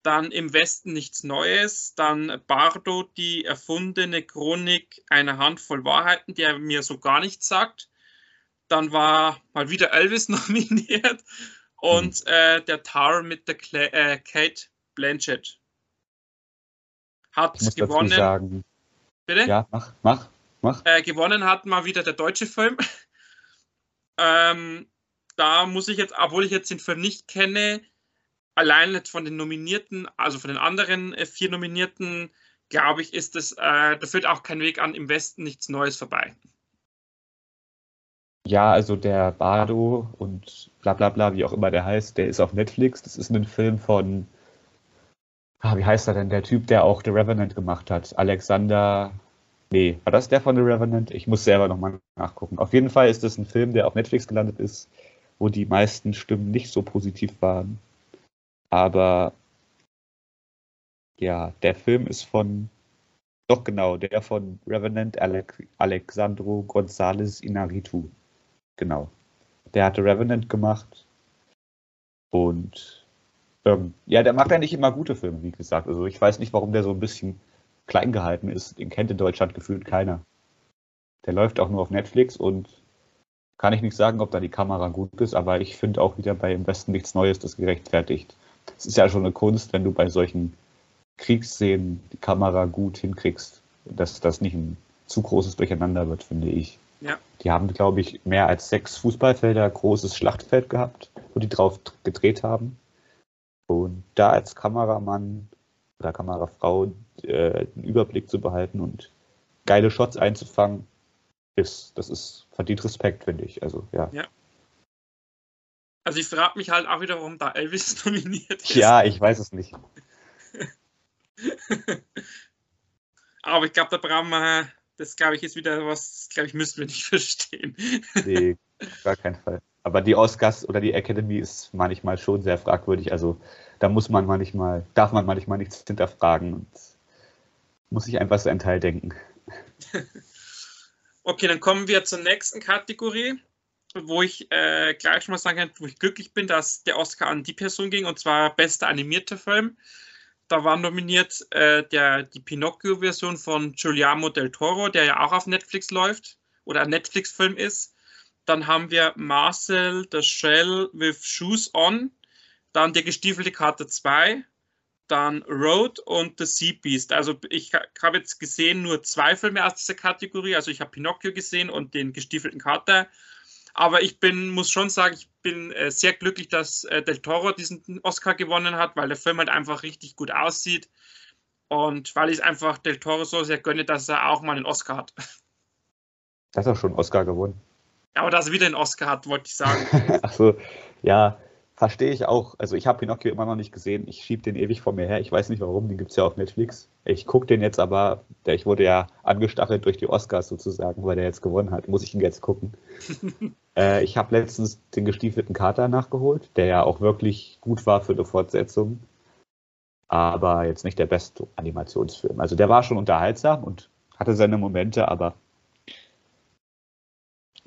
Dann im Westen nichts Neues. Dann Bardo, die erfundene Chronik einer Handvoll Wahrheiten, der mir so gar nichts sagt. Dann war mal wieder Elvis (laughs) nominiert und mhm. äh, der Tar mit der Cla äh, Kate Blanchett. Hat gewonnen. sagen, Bitte? Ja, mach, mach, mach. Äh, gewonnen hat mal wieder der deutsche Film. (laughs) ähm, da muss ich jetzt, obwohl ich jetzt den Film nicht kenne, allein von den Nominierten, also von den anderen äh, vier Nominierten, glaube ich, ist es, äh, da führt auch kein Weg an im Westen nichts Neues vorbei. Ja, also der Bardo und bla bla bla, wie auch immer der heißt, der ist auf Netflix. Das ist ein Film von ah, wie heißt er denn, der Typ, der auch The Revenant gemacht hat? Alexander, nee, war das der von The Revenant? Ich muss selber nochmal nachgucken. Auf jeden Fall ist das ein Film, der auf Netflix gelandet ist, wo die meisten Stimmen nicht so positiv waren. Aber ja, der Film ist von, doch genau, der von Revenant Alec, Alexandro González Inarritu. Genau. Der hatte Revenant gemacht und ähm, ja, der macht eigentlich immer gute Filme, wie gesagt. Also ich weiß nicht, warum der so ein bisschen klein gehalten ist. Den kennt in Deutschland gefühlt keiner. Der läuft auch nur auf Netflix und kann ich nicht sagen, ob da die Kamera gut ist, aber ich finde auch wieder bei Im Westen nichts Neues das gerechtfertigt. Es ist ja schon eine Kunst, wenn du bei solchen Kriegsszenen die Kamera gut hinkriegst, dass das nicht ein zu großes Durcheinander wird, finde ich. Ja. Die haben, glaube ich, mehr als sechs Fußballfelder großes Schlachtfeld gehabt, wo die drauf gedreht haben. Und da als Kameramann oder Kamerafrau äh, einen Überblick zu behalten und geile Shots einzufangen, ist, das ist verdient Respekt, finde ich. Also, ja. ja. Also ich frage mich halt auch wieder, warum da Elvis (laughs) nominiert ist. Ja, ich weiß es nicht. (laughs) Aber ich glaube, da brauchen wir, das glaube ich, ist wieder was, glaube ich, müssten wir nicht (laughs) verstehen. Nee, gar keinen Fall. Aber die Oscars oder die Academy ist manchmal schon sehr fragwürdig. Also da muss man manchmal, darf man manchmal nichts hinterfragen und muss sich einfach seinen Teil denken. Okay, dann kommen wir zur nächsten Kategorie, wo ich äh, gleich schon mal sagen kann, wo ich glücklich bin, dass der Oscar an die Person ging, und zwar bester animierter Film. Da war nominiert äh, der, die Pinocchio-Version von Giuliano del Toro, der ja auch auf Netflix läuft oder ein Netflix-Film ist. Dann haben wir Marcel the Shell with Shoes On. Dann der gestiefelte Kater 2. Dann Road und The Sea Beast. Also ich habe jetzt gesehen nur zwei Filme aus dieser Kategorie. Also ich habe Pinocchio gesehen und den gestiefelten Kater. Aber ich bin, muss schon sagen, ich bin äh, sehr glücklich, dass äh, Del Toro diesen Oscar gewonnen hat, weil der Film halt einfach richtig gut aussieht. Und weil ich es einfach Del Toro so sehr gönne, dass er auch mal einen Oscar hat. Das hat auch schon einen Oscar gewonnen. Aber dass er wieder einen Oscar hat, wollte ich sagen. (laughs) Achso, ja, verstehe ich auch. Also ich habe Pinocchio immer noch nicht gesehen. Ich schiebe den ewig vor mir her. Ich weiß nicht warum, den gibt es ja auf Netflix. Ich gucke den jetzt aber, ich wurde ja angestachelt durch die Oscars sozusagen, weil der jetzt gewonnen hat. Muss ich ihn jetzt gucken. (laughs) äh, ich habe letztens den gestiefelten Kater nachgeholt, der ja auch wirklich gut war für eine Fortsetzung. Aber jetzt nicht der beste Animationsfilm. Also der war schon unterhaltsam und hatte seine Momente, aber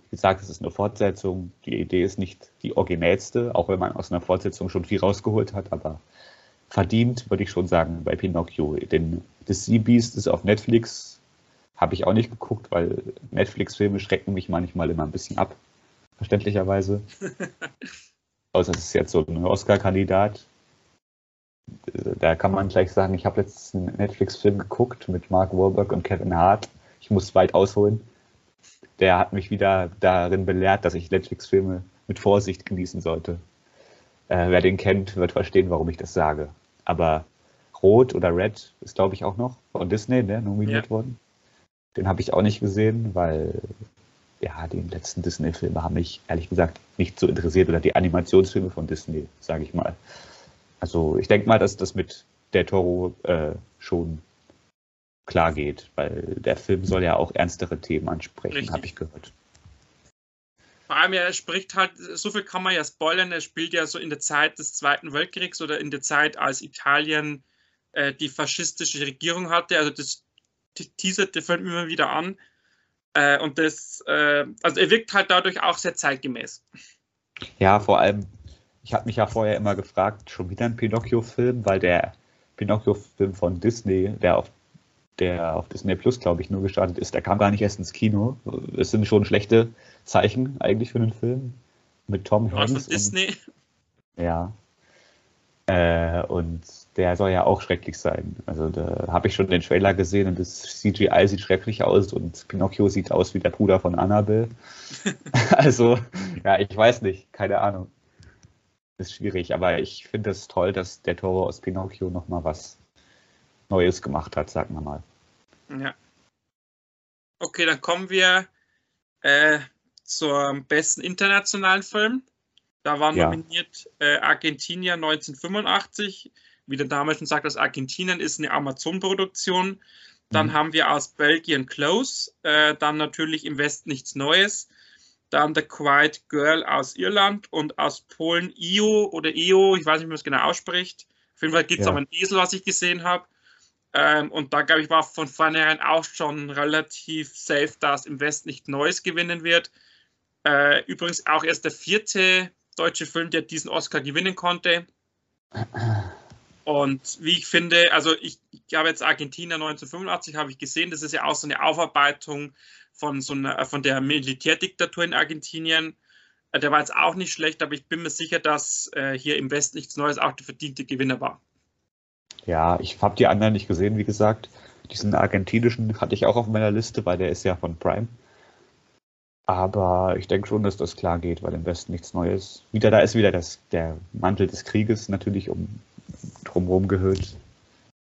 wie gesagt, es ist eine Fortsetzung. Die Idee ist nicht die originellste, auch wenn man aus einer Fortsetzung schon viel rausgeholt hat, aber verdient, würde ich schon sagen, bei Pinocchio. Denn The Sea Beast ist auf Netflix, habe ich auch nicht geguckt, weil Netflix-Filme schrecken mich manchmal immer ein bisschen ab, verständlicherweise. (laughs) Außer es ist jetzt so ein Oscar-Kandidat. Da kann man gleich sagen, ich habe letztens einen Netflix-Film geguckt mit Mark Wahlberg und Kevin Hart. Ich muss weit ausholen. Der hat mich wieder darin belehrt, dass ich Netflix-Filme mit Vorsicht genießen sollte. Äh, wer den kennt, wird verstehen, warum ich das sage. Aber Rot oder Red ist, glaube ich, auch noch von Disney ne, nominiert ja. worden. Den habe ich auch nicht gesehen, weil ja, die letzten Disney-Filme haben mich ehrlich gesagt nicht so interessiert oder die Animationsfilme von Disney, sage ich mal. Also ich denke mal, dass das mit der Toro äh, schon klar geht, weil der Film soll ja auch ernstere Themen ansprechen, habe ich gehört. Vor allem, er spricht halt, so viel kann man ja spoilern, er spielt ja so in der Zeit des Zweiten Weltkriegs oder in der Zeit, als Italien äh, die faschistische Regierung hatte. Also das teasert der Film immer wieder an. Äh, und das, äh, also er wirkt halt dadurch auch sehr zeitgemäß. Ja, vor allem, ich habe mich ja vorher immer gefragt, schon wieder ein Pinocchio-Film, weil der Pinocchio-Film von Disney, der auf, der auf Disney Plus, glaube ich, nur gestartet ist, der kam gar nicht erst ins Kino. Es sind schon schlechte Zeichen eigentlich für einen Film mit Tom Hanks. Von Disney. Und, ja. Äh, und der soll ja auch schrecklich sein. Also da habe ich schon den Trailer gesehen und das CGI sieht schrecklich aus und Pinocchio sieht aus wie der Bruder von Annabelle. (laughs) also, ja, ich weiß nicht, keine Ahnung. Ist schwierig, aber ich finde es toll, dass der Toro aus Pinocchio nochmal was Neues gemacht hat, sagen wir mal. Ja. Okay, dann kommen wir äh, zum besten internationalen Film. Da war ja. nominiert äh, Argentinien 1985. Wie der Name schon sagt, das Argentinien ist eine Amazon-Produktion. Dann mhm. haben wir aus Belgien Close. Äh, dann natürlich im Westen nichts Neues. Dann The Quiet Girl aus Irland und aus Polen Io oder Io, ich weiß nicht, wie man es genau ausspricht. Auf jeden Fall gibt es ja. auch einen Esel, was ich gesehen habe. Ähm, und da, glaube ich, war von vornherein auch schon relativ safe, dass im Westen nichts Neues gewinnen wird. Äh, übrigens auch erst der vierte deutsche Film, der diesen Oscar gewinnen konnte. Und wie ich finde, also ich, ich habe jetzt Argentinien 1985 habe ich gesehen, das ist ja auch so eine Aufarbeitung von so einer, von der Militärdiktatur in Argentinien. Äh, der war jetzt auch nicht schlecht, aber ich bin mir sicher, dass äh, hier im Westen nichts Neues auch der verdiente Gewinner war. Ja, ich habe die anderen nicht gesehen, wie gesagt. Diesen argentinischen hatte ich auch auf meiner Liste, weil der ist ja von Prime. Aber ich denke schon, dass das klar geht, weil im Westen nichts Neues. Wieder da ist wieder das, der Mantel des Krieges natürlich um drumherum gehört.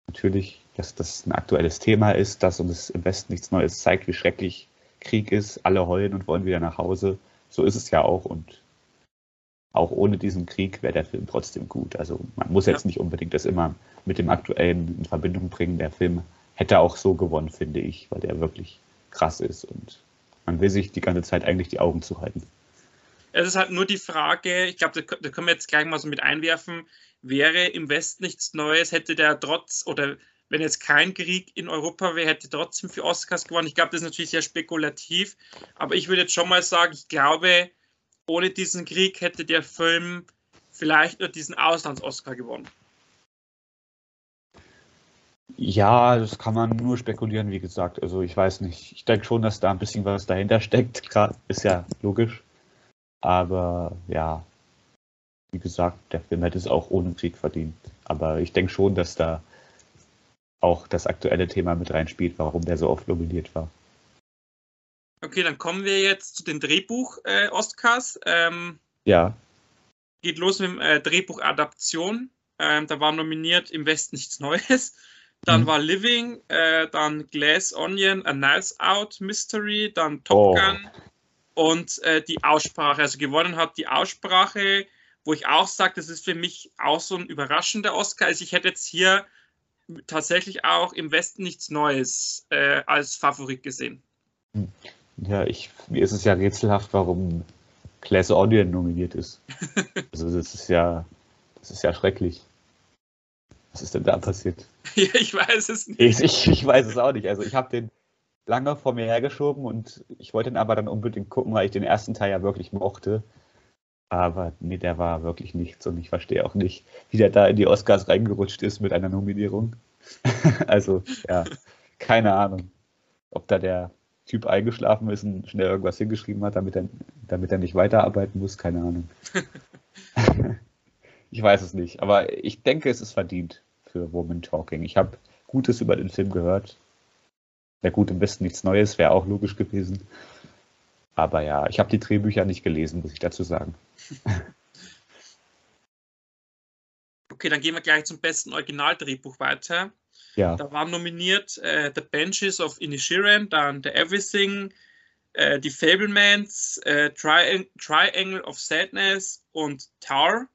Natürlich, dass das ein aktuelles Thema ist, dass uns im Westen nichts Neues zeigt, wie schrecklich Krieg ist. Alle heulen und wollen wieder nach Hause. So ist es ja auch und auch ohne diesen Krieg wäre der Film trotzdem gut. Also man muss jetzt nicht unbedingt das immer mit dem aktuellen in Verbindung bringen. Der Film hätte auch so gewonnen, finde ich, weil der wirklich krass ist und man will sich die ganze Zeit eigentlich die Augen zuhalten. Es ist halt nur die Frage, ich glaube, da, da können wir jetzt gleich mal so mit einwerfen, wäre im Westen nichts Neues, hätte der trotz, oder wenn jetzt kein Krieg in Europa wäre, hätte trotzdem für Oscars gewonnen. Ich glaube, das ist natürlich sehr spekulativ, aber ich würde jetzt schon mal sagen, ich glaube, ohne diesen Krieg hätte der Film vielleicht nur diesen Auslands-Oscar gewonnen. Ja, das kann man nur spekulieren, wie gesagt. Also ich weiß nicht. Ich denke schon, dass da ein bisschen was dahinter steckt. (laughs) Ist ja logisch. Aber ja, wie gesagt, der Film hätte es auch ohne Krieg verdient. Aber ich denke schon, dass da auch das aktuelle Thema mit reinspielt, warum der so oft nominiert war. Okay, dann kommen wir jetzt zu den Drehbuch-Oscars. Äh, ähm, ja. Geht los mit dem äh, Drehbuch Adaption. Ähm, da war nominiert im Westen nichts Neues. Dann mhm. war Living, äh, dann Glass Onion, A Nice Out Mystery, dann Top oh. Gun und äh, die Aussprache. Also gewonnen hat die Aussprache, wo ich auch sage, das ist für mich auch so ein überraschender Oscar. Also ich hätte jetzt hier tatsächlich auch im Westen nichts Neues äh, als Favorit gesehen. Hm. Ja, ich, mir ist es ja rätselhaft, warum Glass Onion nominiert ist. (laughs) also das ist ja, das ist ja schrecklich. Was ist denn da passiert? (laughs) Ja, ich weiß es nicht. Ich, ich, ich weiß es auch nicht. Also ich habe den lange vor mir hergeschoben und ich wollte ihn aber dann unbedingt gucken, weil ich den ersten Teil ja wirklich mochte. Aber nee, der war wirklich nichts und ich verstehe auch nicht, wie der da in die Oscars reingerutscht ist mit einer Nominierung. (laughs) also, ja, keine Ahnung. ob da der Typ eingeschlafen ist und schnell irgendwas hingeschrieben hat, damit er, damit er nicht weiterarbeiten muss, keine Ahnung. (laughs) ich weiß es nicht, aber ich denke, es ist verdient für Woman Talking. Ich habe Gutes über den Film gehört. Ja gut, im besten nichts Neues, wäre auch logisch gewesen. Aber ja, ich habe die Drehbücher nicht gelesen, muss ich dazu sagen. (laughs) Okay, dann gehen wir gleich zum besten Originaldrehbuch weiter. Ja. Da waren nominiert äh, The Benches of Inishiren, dann The Everything, äh, Die Fablemans, äh, Tri Triangle of Sadness und Tar.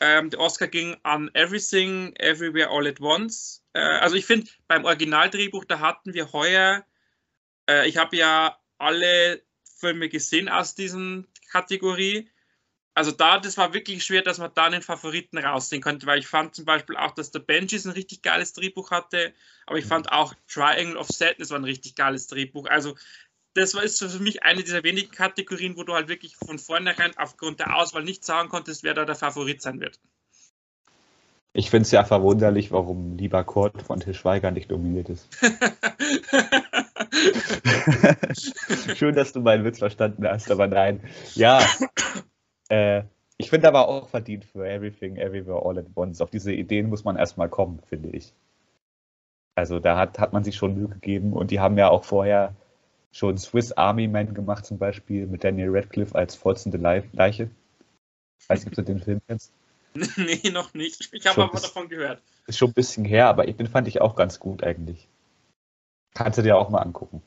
Ähm, der Oscar ging an Everything, Everywhere, All at Once. Äh, also ich finde, beim Originaldrehbuch, da hatten wir heuer, äh, ich habe ja alle Filme gesehen aus diesen Kategorie. Also da, das war wirklich schwer, dass man da einen Favoriten rausziehen konnte, weil ich fand zum Beispiel auch, dass der Benjis ein richtig geiles Drehbuch hatte, aber ich fand auch Triangle of Sadness war ein richtig geiles Drehbuch. Also das war ist für mich eine dieser wenigen Kategorien, wo du halt wirklich von vornherein aufgrund der Auswahl nicht sagen konntest, wer da der Favorit sein wird. Ich finde es ja verwunderlich, warum lieber Kurt von Til Schweiger nicht nominiert ist. (laughs) (laughs) Schön, dass du meinen Witz verstanden hast, aber nein. Ja, äh, ich finde aber auch verdient für Everything, Everywhere, All at Once. Auf diese Ideen muss man erstmal kommen, finde ich. Also da hat, hat man sich schon Mühe gegeben und die haben ja auch vorher schon Swiss Army Man gemacht, zum Beispiel mit Daniel Radcliffe als vollzende Leiche. Weiß nicht, ob du den Film kennst. (laughs) nee, noch nicht. Ich habe aber davon gehört. Ist schon ein bisschen her, aber den fand ich auch ganz gut eigentlich. Kannst du dir auch mal angucken.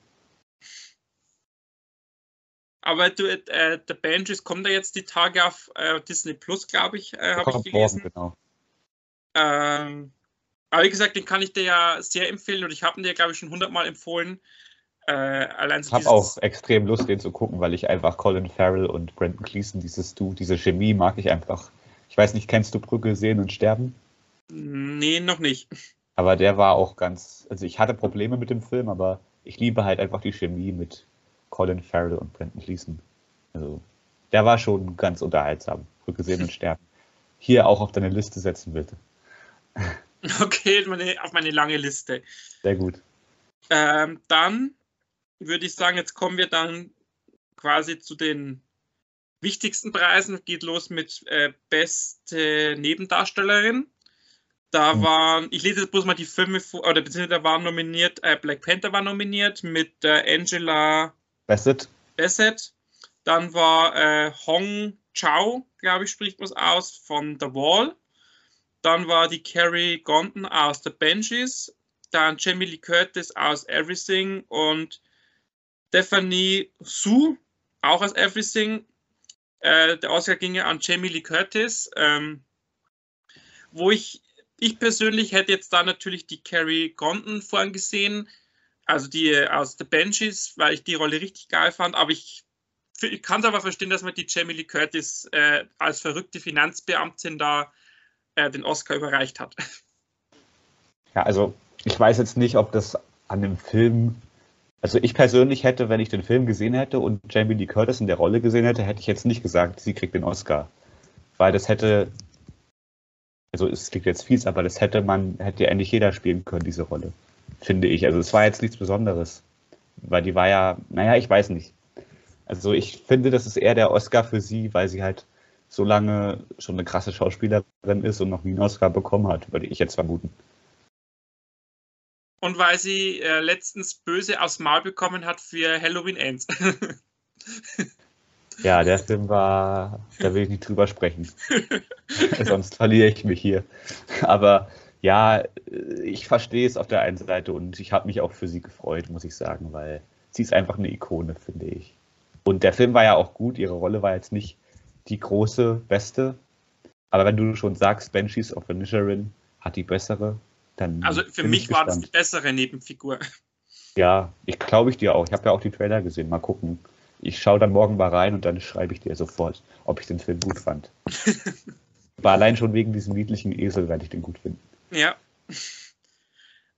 Aber du, äh, der Banshees kommt da jetzt die Tage auf äh, Disney Plus, glaube ich, äh, habe ich gelesen. Morgen, genau. Ähm, aber wie gesagt, den kann ich dir ja sehr empfehlen und ich habe ihn dir, glaube ich, schon hundertmal empfohlen. Äh, allein so ich habe auch extrem Lust, den zu gucken, weil ich einfach Colin Farrell und Brandon Gleason, dieses Du, diese Chemie mag ich einfach. Ich weiß nicht, kennst du Brücke sehen und sterben? Nee, noch nicht. Aber der war auch ganz, also ich hatte Probleme mit dem Film, aber ich liebe halt einfach die Chemie mit Colin Farrell und Brandon Gleason. Also, der war schon ganz unterhaltsam. Brücke sehen und (laughs) sterben. Hier auch auf deine Liste setzen, bitte. Okay, meine, auf meine lange Liste. Sehr gut. Ähm, dann würde ich sagen, jetzt kommen wir dann quasi zu den wichtigsten Preisen. Geht los mit äh, beste Nebendarstellerin. Da mhm. waren, ich lese jetzt bloß mal die Filme vor, oder beziehungsweise da waren nominiert, äh, Black Panther war nominiert mit äh, Angela Bassett. Bassett. Dann war äh, Hong Chao, glaube ich, spricht man es aus, von The Wall. Dann war die Carrie Gondon aus The Benches. Dann Jamie Lee Curtis aus Everything und Stephanie Su, auch aus Everything. Äh, der Oscar ging an Jamie Lee Curtis, ähm, wo ich, ich persönlich hätte jetzt da natürlich die Carrie Condon vorhin gesehen, also die aus The Benches, weil ich die Rolle richtig geil fand, aber ich, ich kann es aber verstehen, dass man die Jamie Lee Curtis äh, als verrückte Finanzbeamtin da äh, den Oscar überreicht hat. (laughs) Ja, also ich weiß jetzt nicht, ob das an dem Film also ich persönlich hätte, wenn ich den Film gesehen hätte und Jamie Lee Curtis in der Rolle gesehen hätte, hätte ich jetzt nicht gesagt, sie kriegt den Oscar. Weil das hätte, also es klingt jetzt fies, aber das hätte man, hätte ja endlich jeder spielen können, diese Rolle. Finde ich. Also es war jetzt nichts Besonderes. Weil die war ja, naja, ich weiß nicht. Also ich finde, das ist eher der Oscar für sie, weil sie halt so lange schon eine krasse Schauspielerin ist und noch nie einen Oscar bekommen hat, würde ich jetzt vermuten und weil sie äh, letztens böse aufs Maul bekommen hat für Halloween Ends. (laughs) ja, der Film war, da will ich nicht drüber sprechen. (laughs) Sonst verliere ich mich hier. Aber ja, ich verstehe es auf der einen Seite und ich habe mich auch für sie gefreut, muss ich sagen, weil sie ist einfach eine Ikone, finde ich. Und der Film war ja auch gut, ihre Rolle war jetzt nicht die große, beste. Aber wenn du schon sagst, Banshees of Inisherin hat die bessere, dann also für mich war das die bessere Nebenfigur. Ja, ich glaube ich dir auch. Ich habe ja auch die Trailer gesehen. Mal gucken. Ich schaue dann morgen mal rein und dann schreibe ich dir sofort, ob ich den Film gut fand. (laughs) Aber allein schon wegen diesem niedlichen Esel werde ich den gut finden. Ja.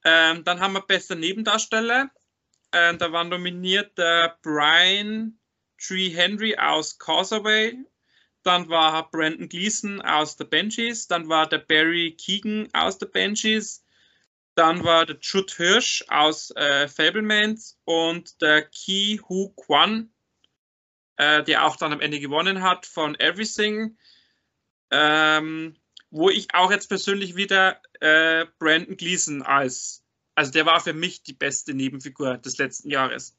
Ähm, dann haben wir bester Nebendarsteller. Ähm, da war nominiert der Brian Tree Henry aus Causeway. Dann war Brandon Gleason aus The Benchies. Dann war der Barry Keegan aus The Benchies. Dann war der Jude Hirsch aus äh, Fablemans und der Ki Hu Kwan, äh, der auch dann am Ende gewonnen hat von Everything. Ähm, wo ich auch jetzt persönlich wieder äh, Brandon Gleason als, also der war für mich die beste Nebenfigur des letzten Jahres.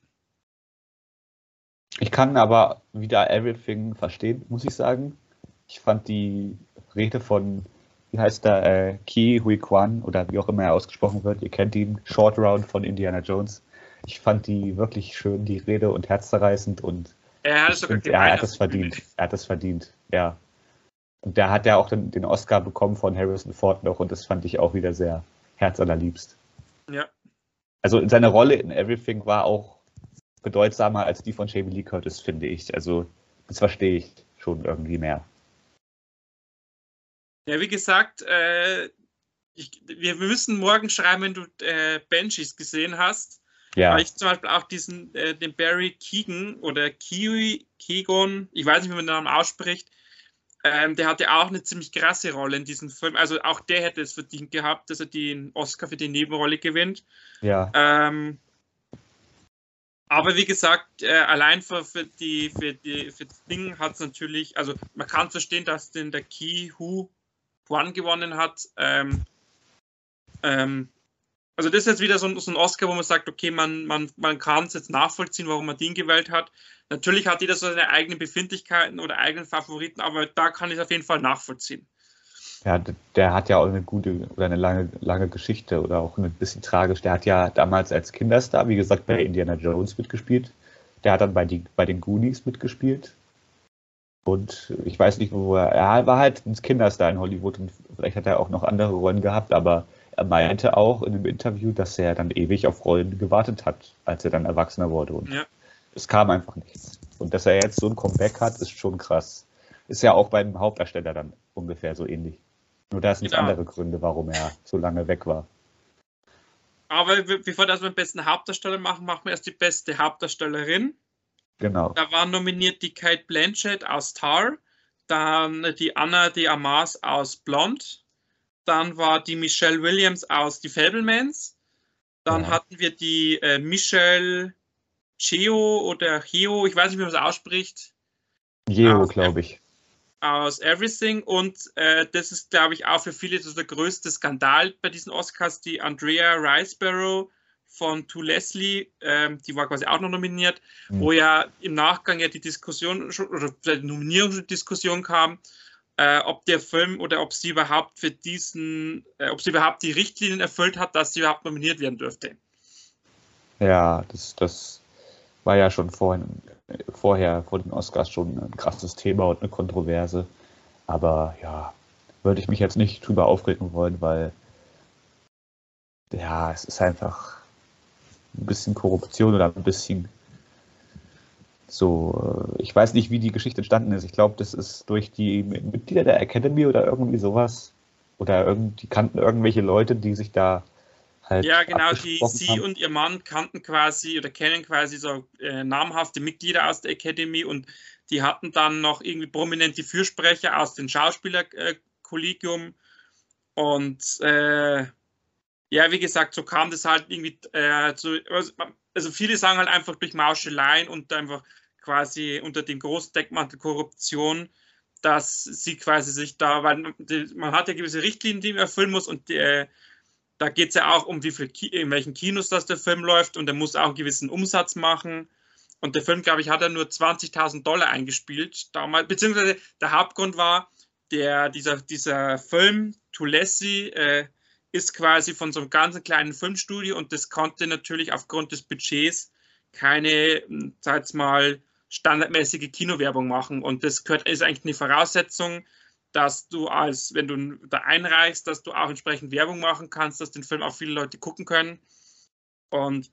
Ich kann aber wieder Everything verstehen, muss ich sagen. Ich fand die Rede von, wie heißt der, äh, Ki Hui Kwan oder wie auch immer er ausgesprochen wird, ihr kennt ihn, Short Round von Indiana Jones. Ich fand die wirklich schön, die Rede und herzzerreißend und er hat, find, er hat das verdient. Er hat das verdient, ja. Und der hat ja auch den, den, Oscar bekommen von Harrison Ford noch und das fand ich auch wieder sehr herzallerliebst. Ja. Also seine Rolle in Everything war auch bedeutsamer als die von Jamie Lee Curtis, finde ich. Also das verstehe ich schon irgendwie mehr. Ja, wie gesagt, äh, ich, wir müssen morgen schreiben, wenn du äh, Banshees gesehen hast. Ja. Weil ich zum Beispiel auch diesen, äh, den Barry Keegan oder Kiwi, Keegan, ich weiß nicht, wie man den Namen ausspricht, ähm, der hatte auch eine ziemlich krasse Rolle in diesem Film. Also auch der hätte es verdient gehabt, dass er den Oscar für die Nebenrolle gewinnt. Ja. Ähm, aber wie gesagt, äh, allein für, für, die, für, die, für das Ding hat es natürlich, also man kann verstehen, dass den der Ki Hu Kwan gewonnen hat. Ähm, ähm, also das ist jetzt wieder so ein, so ein, Oscar, wo man sagt, okay, man, man, man kann es jetzt nachvollziehen, warum man den gewählt hat. Natürlich hat jeder so seine eigenen Befindlichkeiten oder eigenen Favoriten, aber da kann ich es auf jeden Fall nachvollziehen. Ja, der hat ja auch eine gute oder eine lange, lange Geschichte oder auch ein bisschen tragisch. Der hat ja damals als Kinderstar, wie gesagt, bei Indiana Jones mitgespielt. Der hat dann bei, die, bei den Goonies mitgespielt. Und ich weiß nicht, wo er. Er war halt ein Kinderstar in Hollywood und vielleicht hat er auch noch andere Rollen gehabt, aber er meinte auch in einem Interview, dass er dann ewig auf Rollen gewartet hat, als er dann Erwachsener wurde. Und ja es kam einfach nichts. Und dass er jetzt so ein Comeback hat, ist schon krass. Ist ja auch beim Hauptdarsteller dann ungefähr so ähnlich. Nur da sind genau. andere Gründe, warum er so lange weg war. Aber bevor wir den besten Hauptdarsteller machen, machen wir erst die beste Hauptdarstellerin. Genau. Da war nominiert die Kate Blanchett aus Tar, dann die Anna de Amas aus Blond, dann war die Michelle Williams aus Die Fablemans, dann ja. hatten wir die äh, Michelle Cheo oder Cheo, ich weiß nicht, wie man es ausspricht. Geo, glaube ich. Aus Everything und äh, das ist, glaube ich, auch für viele so der größte Skandal bei diesen Oscars, die Andrea Riceborough von To Leslie, ähm, die war quasi auch noch nominiert, mhm. wo ja im Nachgang ja die Diskussion schon, oder die Nominierung schon Diskussion kam, äh, ob der Film oder ob sie überhaupt für diesen, äh, ob sie überhaupt die Richtlinien erfüllt hat, dass sie überhaupt nominiert werden dürfte. Ja, das, das war ja schon vorhin, vorher vor den Oscars schon ein krasses Thema und eine Kontroverse. Aber ja, würde ich mich jetzt nicht drüber aufregen wollen, weil ja, es ist einfach ein bisschen Korruption oder ein bisschen so, äh, ich weiß nicht, wie die Geschichte entstanden ist. Ich glaube, das ist durch die Mitglieder der Academy oder irgendwie sowas. Oder irgendwie kannten irgendwelche Leute, die sich da halt. Ja, genau, die, sie haben. und ihr Mann kannten quasi oder kennen quasi so äh, namhafte Mitglieder aus der Academy und die hatten dann noch irgendwie prominente Fürsprecher aus dem Schauspielerkollegium. Und äh, ja, wie gesagt, so kam das halt irgendwie äh, zu, also viele sagen halt einfach durch Mauscheleien und einfach quasi unter dem großen Deckmantel Korruption, dass sie quasi sich da, weil man hat ja gewisse Richtlinien, die man erfüllen muss und äh, da geht es ja auch um, wie viel in welchen Kinos das der Film läuft und er muss auch einen gewissen Umsatz machen. Und der Film, glaube ich, hat er nur 20.000 Dollar eingespielt damals, beziehungsweise der Hauptgrund war, der, dieser, dieser Film, Tulesi, äh, ist quasi von so einem ganz kleinen Filmstudio und das konnte natürlich aufgrund des Budgets keine, hm, sag mal, standardmäßige Kinowerbung machen. Und das gehört, ist eigentlich eine Voraussetzung, dass du als, wenn du da einreichst, dass du auch entsprechend Werbung machen kannst, dass den Film auch viele Leute gucken können. Und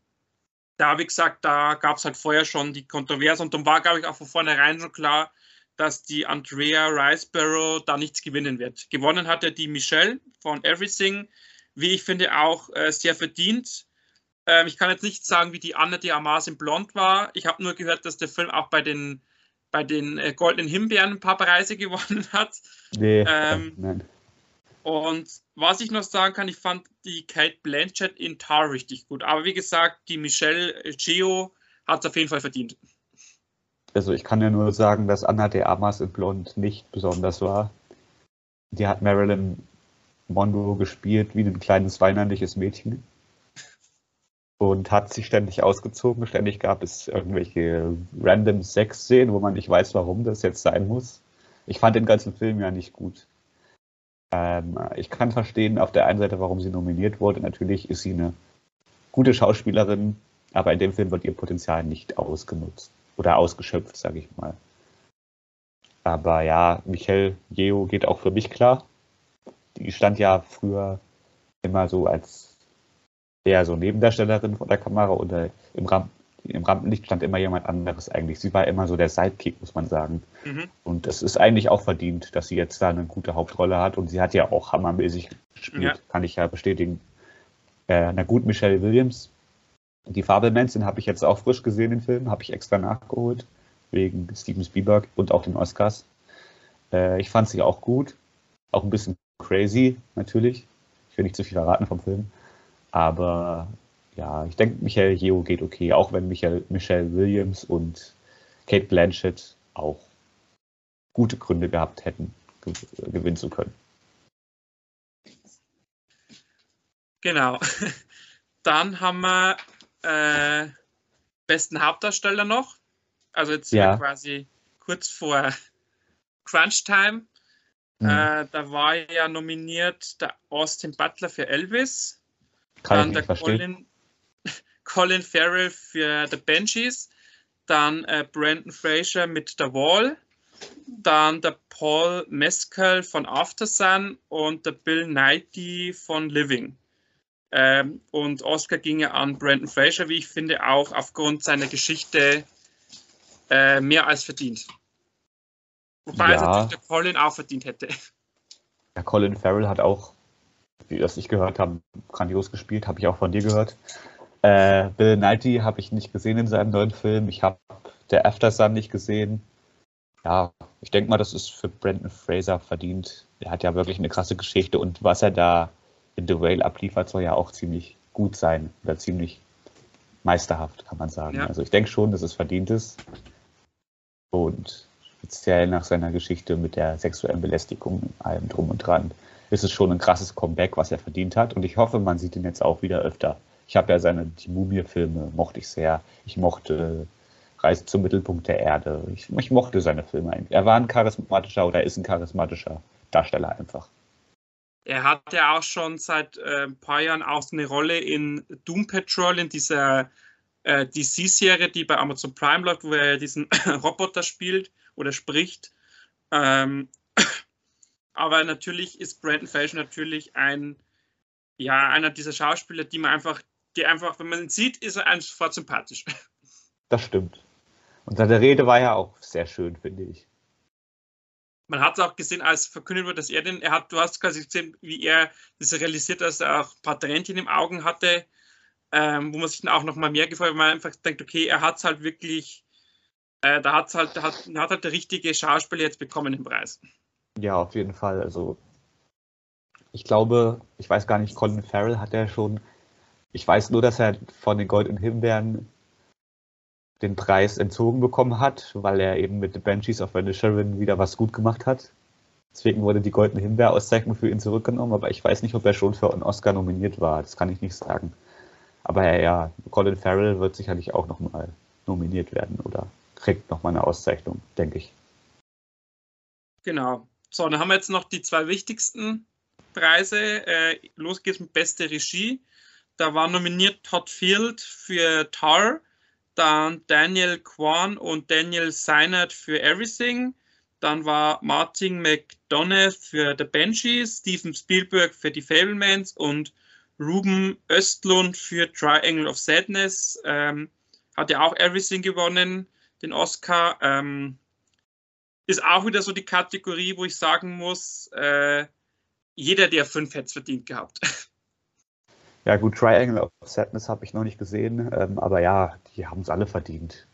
da, wie gesagt, da gab es halt vorher schon die Kontroverse und dann war, glaube ich, auch von vornherein schon klar, dass die Andrea Riceborough da nichts gewinnen wird. Gewonnen hat er die Michelle von Everything, wie ich finde, auch äh, sehr verdient. Ähm, ich kann jetzt nicht sagen, wie die Anna de Amas in Blond war. Ich habe nur gehört, dass der Film auch bei den bei den äh, Goldenen Himbeeren ein paar Preise (laughs) gewonnen hat. Nee, ähm, nein. Und was ich noch sagen kann, ich fand die Kate Blanchett in Tar richtig gut. Aber wie gesagt, die Michelle Geo hat es auf jeden Fall verdient. Also ich kann ja nur sagen, dass Anna de Amas in Blond nicht besonders war. Die hat Marilyn Monroe gespielt wie ein kleines weinerliches Mädchen und hat sich ständig ausgezogen. Ständig gab es irgendwelche random Sex-Szenen, wo man nicht weiß, warum das jetzt sein muss. Ich fand den ganzen Film ja nicht gut. Ähm, ich kann verstehen auf der einen Seite, warum sie nominiert wurde. Natürlich ist sie eine gute Schauspielerin, aber in dem Film wird ihr Potenzial nicht ausgenutzt oder ausgeschöpft, sage ich mal. Aber ja, Michelle Yeo geht auch für mich klar. Die stand ja früher immer so als eher so Nebendarstellerin vor der Kamera oder im Ram im Rampenlicht stand immer jemand anderes eigentlich. Sie war immer so der Sidekick, muss man sagen. Mhm. Und es ist eigentlich auch verdient, dass sie jetzt da eine gute Hauptrolle hat. Und sie hat ja auch hammermäßig gespielt, ja. kann ich ja bestätigen. Äh, na gut, Michelle Williams. Die Fabelmans, den habe ich jetzt auch frisch gesehen, den Film, habe ich extra nachgeholt, wegen Steven Spielberg und auch den Oscars. Äh, ich fand sie auch gut, auch ein bisschen crazy, natürlich. Ich will nicht zu viel verraten vom Film. Aber ja, ich denke, Michael Yeo geht okay, auch wenn Michael, Michelle Williams und Kate Blanchett auch gute Gründe gehabt hätten, gewinnen zu können. Genau. (laughs) Dann haben wir äh, besten Hauptdarsteller noch. Also jetzt ja. quasi kurz vor Crunch Time. Mhm. Äh, da war ja nominiert der Austin Butler für Elvis. Kann dann der Colin, (laughs) Colin Farrell für The Banshees, dann äh, Brandon Fraser mit The Wall, dann der Paul Mescal von Aftersun und der Bill Knighty von Living. Ähm, und Oscar ginge an Brandon Fraser, wie ich finde, auch aufgrund seiner Geschichte äh, mehr als verdient. Wobei ja. es natürlich der Colin auch verdient hätte. Ja, Colin Farrell hat auch, das ich gehört habe, grandios gespielt, habe ich auch von dir gehört. Äh, Bill Knighty habe ich nicht gesehen in seinem neuen Film. Ich habe der After Sun nicht gesehen. Ja, ich denke mal, das ist für Brandon Fraser verdient. Er hat ja wirklich eine krasse Geschichte und was er da in The Whale abliefert, soll ja auch ziemlich gut sein oder ziemlich meisterhaft, kann man sagen. Ja. Also ich denke schon, dass es verdient ist. Und speziell nach seiner Geschichte mit der sexuellen Belästigung, allem drum und dran, ist es schon ein krasses Comeback, was er verdient hat. Und ich hoffe, man sieht ihn jetzt auch wieder öfter ich habe ja seine, Mumie-Filme mochte ich sehr. Ich mochte Reise zum Mittelpunkt der Erde. Ich, ich mochte seine Filme. Er war ein charismatischer oder ist ein charismatischer Darsteller einfach. Er hat ja auch schon seit äh, ein paar Jahren auch eine Rolle in Doom Patrol, in dieser äh, DC-Serie, die bei Amazon Prime läuft, wo er diesen (coughs) Roboter spielt oder spricht. Ähm, aber natürlich ist Brandon Fraser natürlich ein, ja, einer dieser Schauspieler, die man einfach die einfach, wenn man ihn sieht, ist er einfach sofort sympathisch. (laughs) Das stimmt. Und seine Rede war ja auch sehr schön, finde ich. Man hat es auch gesehen, als verkündet wurde, dass er den, er hat, du hast quasi gesehen, wie er das realisiert, dass er auch ein paar Tränchen im Augen hatte, ähm, wo man sich dann auch noch mal mehr gefreut, weil man einfach denkt, okay, er hat es halt wirklich, äh, da hat's halt, hat, hat halt der richtige Schauspieler jetzt bekommen den Preis. Ja, auf jeden Fall. Also ich glaube, ich weiß gar nicht, Colin Farrell hat ja schon ich weiß nur, dass er von den Goldenen Himbeeren den Preis entzogen bekommen hat, weil er eben mit The Banshees of Inisherin wieder was gut gemacht hat. Deswegen wurde die Goldene Himbeer-Auszeichnung für ihn zurückgenommen, aber ich weiß nicht, ob er schon für einen Oscar nominiert war. Das kann ich nicht sagen. Aber ja, Colin Farrell wird sicherlich auch nochmal nominiert werden oder kriegt nochmal eine Auszeichnung, denke ich. Genau. So, dann haben wir jetzt noch die zwei wichtigsten Preise. Äh, los geht's mit beste Regie. Da war nominiert Todd Field für Tar, dann Daniel Kwan und Daniel Seinert für Everything. Dann war Martin McDonough für The Banshees, Steven Spielberg für Die Fablemans und Ruben Östlund für Triangle of Sadness. Ähm, hat ja auch Everything gewonnen, den Oscar. Ähm, ist auch wieder so die Kategorie, wo ich sagen muss, äh, jeder der fünf hätte es verdient gehabt. (laughs) Ja, gut, Triangle of Sadness habe ich noch nicht gesehen, ähm, aber ja, die haben es alle verdient.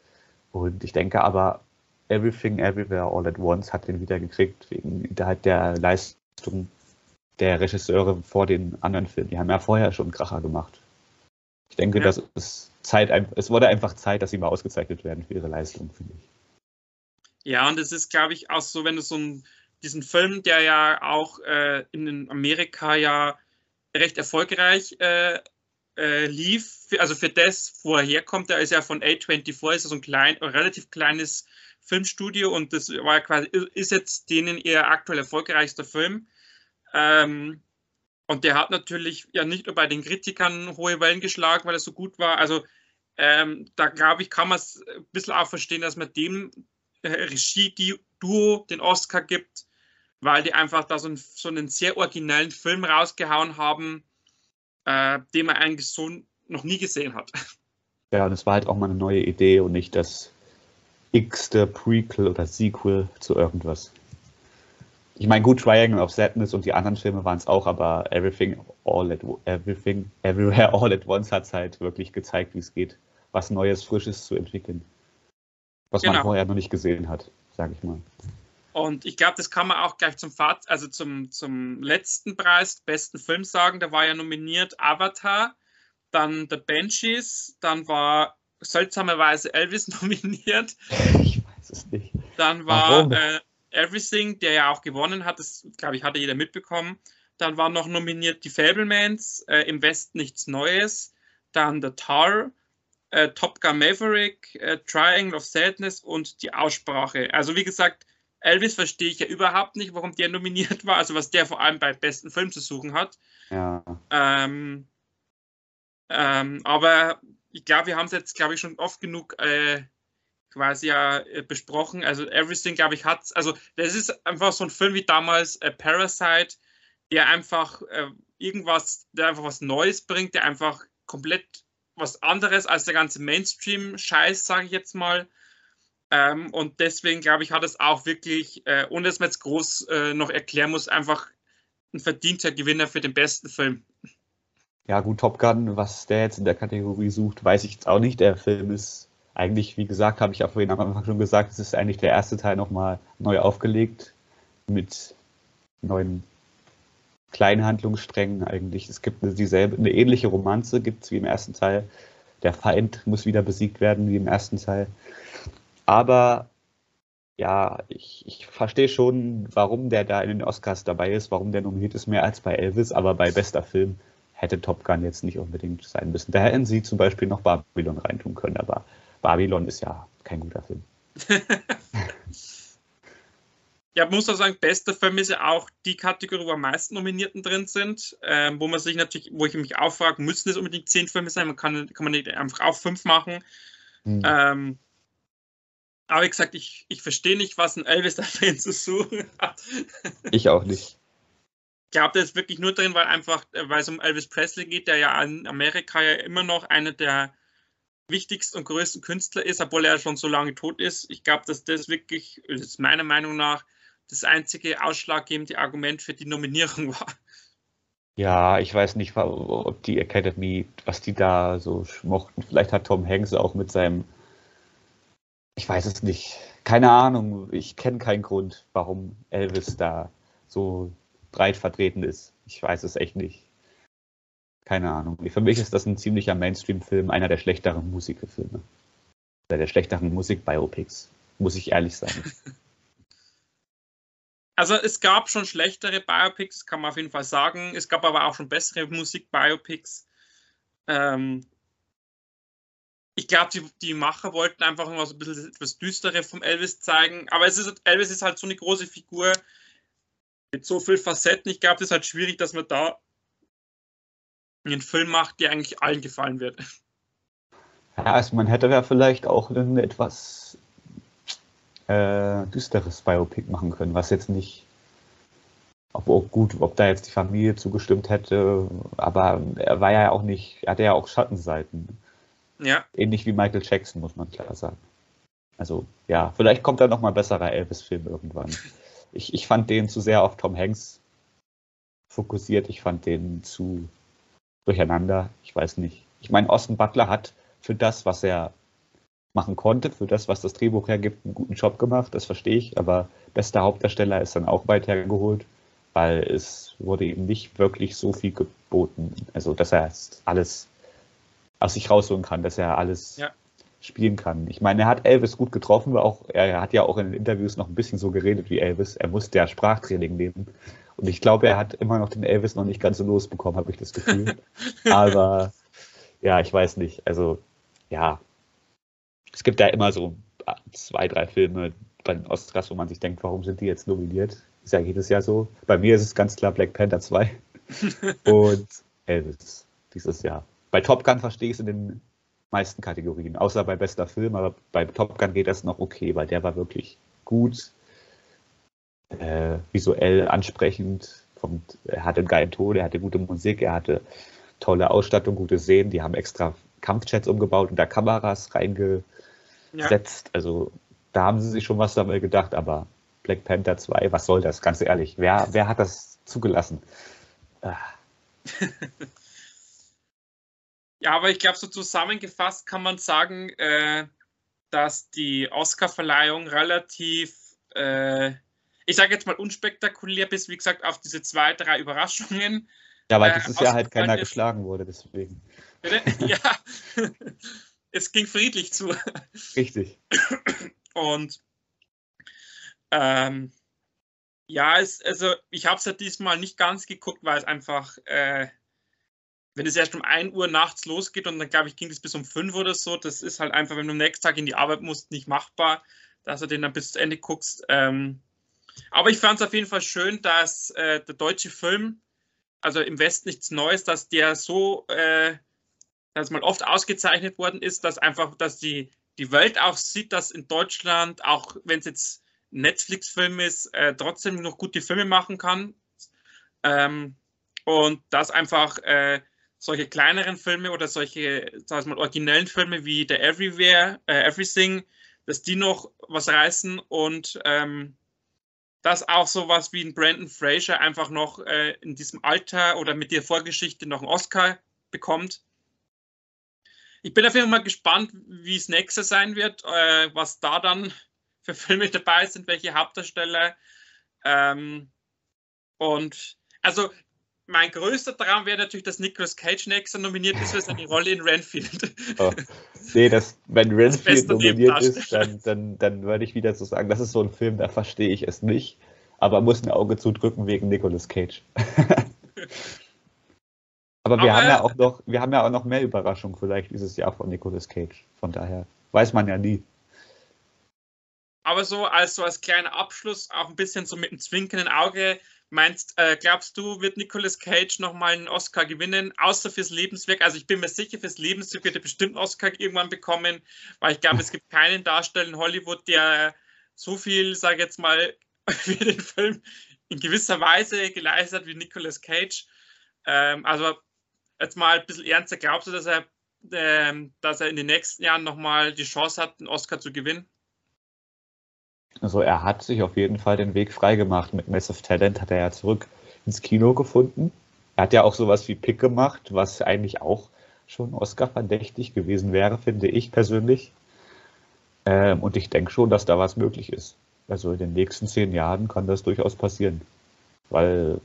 Und ich denke aber, Everything Everywhere All at Once hat den wieder gekriegt, wegen der, halt der Leistung der Regisseure vor den anderen Filmen. Die haben ja vorher schon Kracher gemacht. Ich denke, ja. das ist Zeit, es wurde einfach Zeit, dass sie mal ausgezeichnet werden für ihre Leistung, finde ich. Ja, und es ist, glaube ich, auch so, wenn du so einen, diesen Film, der ja auch äh, in Amerika ja recht erfolgreich äh, äh, lief, also für das, wo er herkommt, der ist ja von A24, ist ja so ein klein, relativ kleines Filmstudio und das war quasi, ist jetzt denen ihr aktuell erfolgreichster Film. Ähm, und der hat natürlich ja nicht nur bei den Kritikern hohe Wellen geschlagen, weil er so gut war. Also ähm, da glaube ich, kann man es ein bisschen auch verstehen, dass man dem Regie-Duo den Oscar gibt, weil die einfach da so, ein, so einen sehr originellen Film rausgehauen haben, äh, den man eigentlich so noch nie gesehen hat. (laughs) Ja, und es war halt auch mal eine neue Idee und nicht das x-te Prequel oder Sequel zu irgendwas. Ich meine, gut, Triangle of Sadness und die anderen Filme waren es auch, aber Everything All at Everything Everywhere All at Once hat es halt wirklich gezeigt, wie es geht, was Neues, Frisches zu entwickeln. Was genau. man vorher noch nicht gesehen hat, sage ich mal. Und ich glaube, das kann man auch gleich zum Fazit, also zum, zum letzten Preis, besten Film sagen. Da war ja nominiert Avatar, dann The Banshees, dann war seltsamerweise Elvis (laughs) nominiert. Ich weiß es nicht. Dann war äh, Everything, der ja auch gewonnen hat, das glaube ich hatte jeder mitbekommen. Dann waren noch nominiert die Fablemans, äh, im Westen nichts Neues. Dann The Tar, äh, Top Gun Maverick, äh, Triangle of Sadness und die Aussprache. Also wie gesagt, Elvis verstehe ich ja überhaupt nicht, warum der nominiert war, also was der vor allem bei besten Film zu suchen hat. Ja. Ähm, ähm, aber ich glaube, wir haben es jetzt, glaube ich, schon oft genug äh, quasi ja äh, besprochen. Also Everything, glaube ich, hat also das ist einfach so ein Film wie damals äh, Parasite, der einfach äh, irgendwas, der einfach was Neues bringt, der einfach komplett was anderes als der ganze Mainstream-Scheiß, sage ich jetzt mal. Ähm, und deswegen glaube ich, hat es auch wirklich, äh, ohne dass man jetzt groß äh, noch erklären muss, einfach ein verdienter Gewinner für den besten Film. Ja, gut, Top Gun, was der jetzt in der Kategorie sucht, weiß ich jetzt auch nicht. Der Film ist eigentlich, wie gesagt, habe ich ja vorhin am Anfang schon gesagt, es ist eigentlich der erste Teil nochmal neu aufgelegt mit neuen kleinen Handlungssträngen eigentlich. Es gibt eine, dieselbe, eine ähnliche Romanze, gibt es wie im ersten Teil. Der Feind muss wieder besiegt werden wie im ersten Teil. Aber ja, ich, ich verstehe schon, warum der da in den Oscars dabei ist, warum der nominiert ist, mehr als bei Elvis, aber bei bester Film hätte Top Gun jetzt nicht unbedingt sein müssen. Da hätten sie zum Beispiel noch Babylon reintun können, aber Babylon ist ja kein guter Film. (laughs) ja, muss auch sagen, bester Film ist ja auch die Kategorie, wo am meisten Nominierten drin sind, äh, wo man sich natürlich, wo ich mich auch frage, müssen es unbedingt zehn Filme sein? Man kann, kann man nicht einfach auch fünf machen. Hm. Ähm, aber wie gesagt, ich, ich verstehe nicht, was ein Elvis da drin zu suchen hat. Ich auch nicht. Ich glaube, der ist wirklich nur drin, weil einfach, weil es um Elvis Presley geht, der ja in Amerika ja immer noch einer der wichtigsten und größten Künstler ist, obwohl er schon so lange tot ist. Ich glaube, dass das wirklich, das ist meiner Meinung nach, das einzige ausschlaggebende Argument für die Nominierung (laughs) war. Ja, ich weiß nicht, ob die Academy, was die da so mochten. Vielleicht hat Tom Hanks auch mit seinem, ich weiß es nicht, keine Ahnung, ich kenne keinen Grund, warum Elvis da so breit vertreten ist. Ich weiß es echt nicht. Keine Ahnung. Für mich ist das ein ziemlicher Mainstream-Film, einer der schlechteren Musikfilme. Oder der schlechteren Musik-Biopics, muss ich ehrlich sagen. (laughs) Also es gab schon schlechtere Biopics, kann man auf jeden Fall sagen. Es gab aber auch schon bessere Musik-Biopics. Ähm ich glaube, die, die, Macher wollten einfach mal so ein bisschen etwas Düstere vom Elvis zeigen. Aber ist, Elvis ist halt so eine große Figur mit so vielen Facetten. Ich glaube, es ist halt schwierig, dass man da einen Film macht, der eigentlich allen gefallen wird. Ja, also man hätte ja vielleicht auch ein etwas äh, düsteres Biopic machen können, was jetzt nicht, ob, ob, gut, ob da jetzt die Familie zugestimmt hätte, aber er war ja auch nicht, er hatte ja auch Schattenseiten. Ja. Ähnlich wie Michael Jackson, muss man klar sagen. Also, ja, vielleicht kommt da nochmal besserer Elvis-Film irgendwann. (laughs) Ich, ich fand den zu sehr auf Tom Hanks fokussiert. Ich fand den zu durcheinander. Ich weiß nicht. Ich meine, Austin Butler hat für das, was er machen konnte, für das, was das Drehbuch hergibt, einen guten Job gemacht. Das verstehe ich. Aber bester Hauptdarsteller ist dann auch weit hergeholt. weil es wurde ihm nicht wirklich so viel geboten. Also, dass er alles aus sich rausholen kann, dass er alles ja. spielen kann. Ich meine, er hat Elvis gut getroffen, aber auch, er hat ja auch in den Interviews noch ein bisschen so geredet wie Elvis. Er musste ja Sprachtraining nehmen. Und ich glaube, er hat immer noch den Elvis noch nicht ganz so losbekommen, habe ich das Gefühl. (laughs) aber ja, ich weiß nicht. Also, ja. Es gibt ja immer so zwei, drei Filme bei den Oscars, wo man sich denkt, warum sind die jetzt nominiert? Ist ja jedes Jahr so. Bei mir ist es ganz klar Black Panther 2 (laughs) und Elvis dieses Jahr. Bei Top Gun verstehe ich es in den meisten Kategorien, außer bei bester Film, aber bei Top Gun geht das noch okay, weil der war wirklich gut, äh, visuell ansprechend, vom, er hatte einen geilen Ton, er hatte gute Musik, er hatte tolle Ausstattung, gute Szenen, die haben extra Kampfchats umgebaut und da Kameras reingesetzt, ja. also da haben sie sich schon was dabei gedacht, aber Black Panther 2, was soll das, ganz ehrlich, wer, wer hat das zugelassen? Ah. (laughs) Ja, aber ich glaube, so zusammengefasst kann man sagen, äh, dass die Oscar-Verleihung relativ, äh, ich sage jetzt mal unspektakulär, bis wie gesagt auf diese zwei, drei Überraschungen. Ja, weil äh, dieses Jahr halt keiner ist. geschlagen wurde, deswegen. Bitte? Ja, (laughs) es ging friedlich zu. Richtig. Und ähm, ja, es, also ich habe es ja diesmal nicht ganz geguckt, weil es einfach äh, wenn es erst um 1 Uhr nachts losgeht und dann, glaube ich, ging es bis um 5 oder so, das ist halt einfach, wenn du am nächsten Tag in die Arbeit musst, nicht machbar, dass du den dann bis zu Ende guckst. Ähm, aber ich fand es auf jeden Fall schön, dass äh, der deutsche Film, also im Westen nichts Neues, dass der so, äh, dass mal oft ausgezeichnet worden ist, dass einfach, dass die, die Welt auch sieht, dass in Deutschland, auch wenn es jetzt Netflix-Film ist, äh, trotzdem noch gute Filme machen kann. Ähm, und dass einfach äh, solche kleineren Filme oder solche, sag ich mal, originellen Filme wie The Everywhere, äh, Everything, dass die noch was reißen und ähm, dass auch sowas wie ein Brandon Fraser einfach noch äh, in diesem Alter oder mit der Vorgeschichte noch einen Oscar bekommt. Ich bin auf jeden Fall mal gespannt, wie es nächstes sein wird, äh, was da dann für Filme dabei sind, welche Hauptdarsteller. Ähm, und also mein größter Traum wäre natürlich, dass Nicolas Cage nächster nominiert ist für seine Rolle in Renfield. Oh. Nee, das, wenn Renfield nominiert ist, dann, dann, dann würde ich wieder so sagen, das ist so ein Film, da verstehe ich es nicht, aber muss ein Auge zudrücken wegen Nicolas Cage. (laughs) aber wir aber, haben ja auch noch, wir haben ja auch noch mehr Überraschungen vielleicht dieses Jahr von Nicolas Cage. Von daher weiß man ja nie. Aber so als so als kleiner Abschluss, auch ein bisschen so mit einem zwinkernden Auge, Meinst, äh, glaubst du, wird Nicolas Cage nochmal einen Oscar gewinnen, außer fürs Lebenswerk? Also ich bin mir sicher, fürs Lebenswerk wird er bestimmt einen Oscar irgendwann bekommen, weil ich glaube, es gibt keinen Darsteller in Hollywood, der so viel, sage ich jetzt mal, (laughs) für den Film in gewisser Weise geleistet hat wie Nicolas Cage. Ähm, also jetzt mal ein bisschen ernster, glaubst du, dass er, ähm, dass er in den nächsten Jahren nochmal die Chance hat, einen Oscar zu gewinnen? Also er hat sich auf jeden Fall den Weg freigemacht. Mit Massive Talent hat er ja zurück ins Kino gefunden. Er hat ja auch sowas wie Pick gemacht, was eigentlich auch schon Oscar verdächtig gewesen wäre, finde ich persönlich. Ähm, und ich denke schon, dass da was möglich ist. Also in den nächsten zehn Jahren kann das durchaus passieren. Weil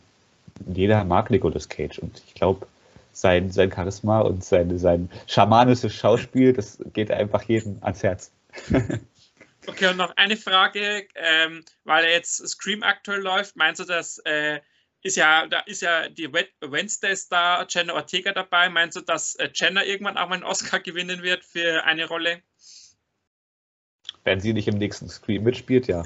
jeder mag Nicolas Cage und ich glaube, sein, sein Charisma und sein, sein schamanisches Schauspiel, das geht einfach jedem ans Herz. (laughs) Okay, und noch eine Frage, ähm, weil jetzt Scream aktuell läuft, meinst du, dass äh, ist ja, da ist ja die Wednesday-Star Jenna Ortega dabei. Meinst du, dass äh, Jenna irgendwann auch mal einen Oscar gewinnen wird für eine Rolle? Wenn sie nicht im nächsten Scream mitspielt, ja.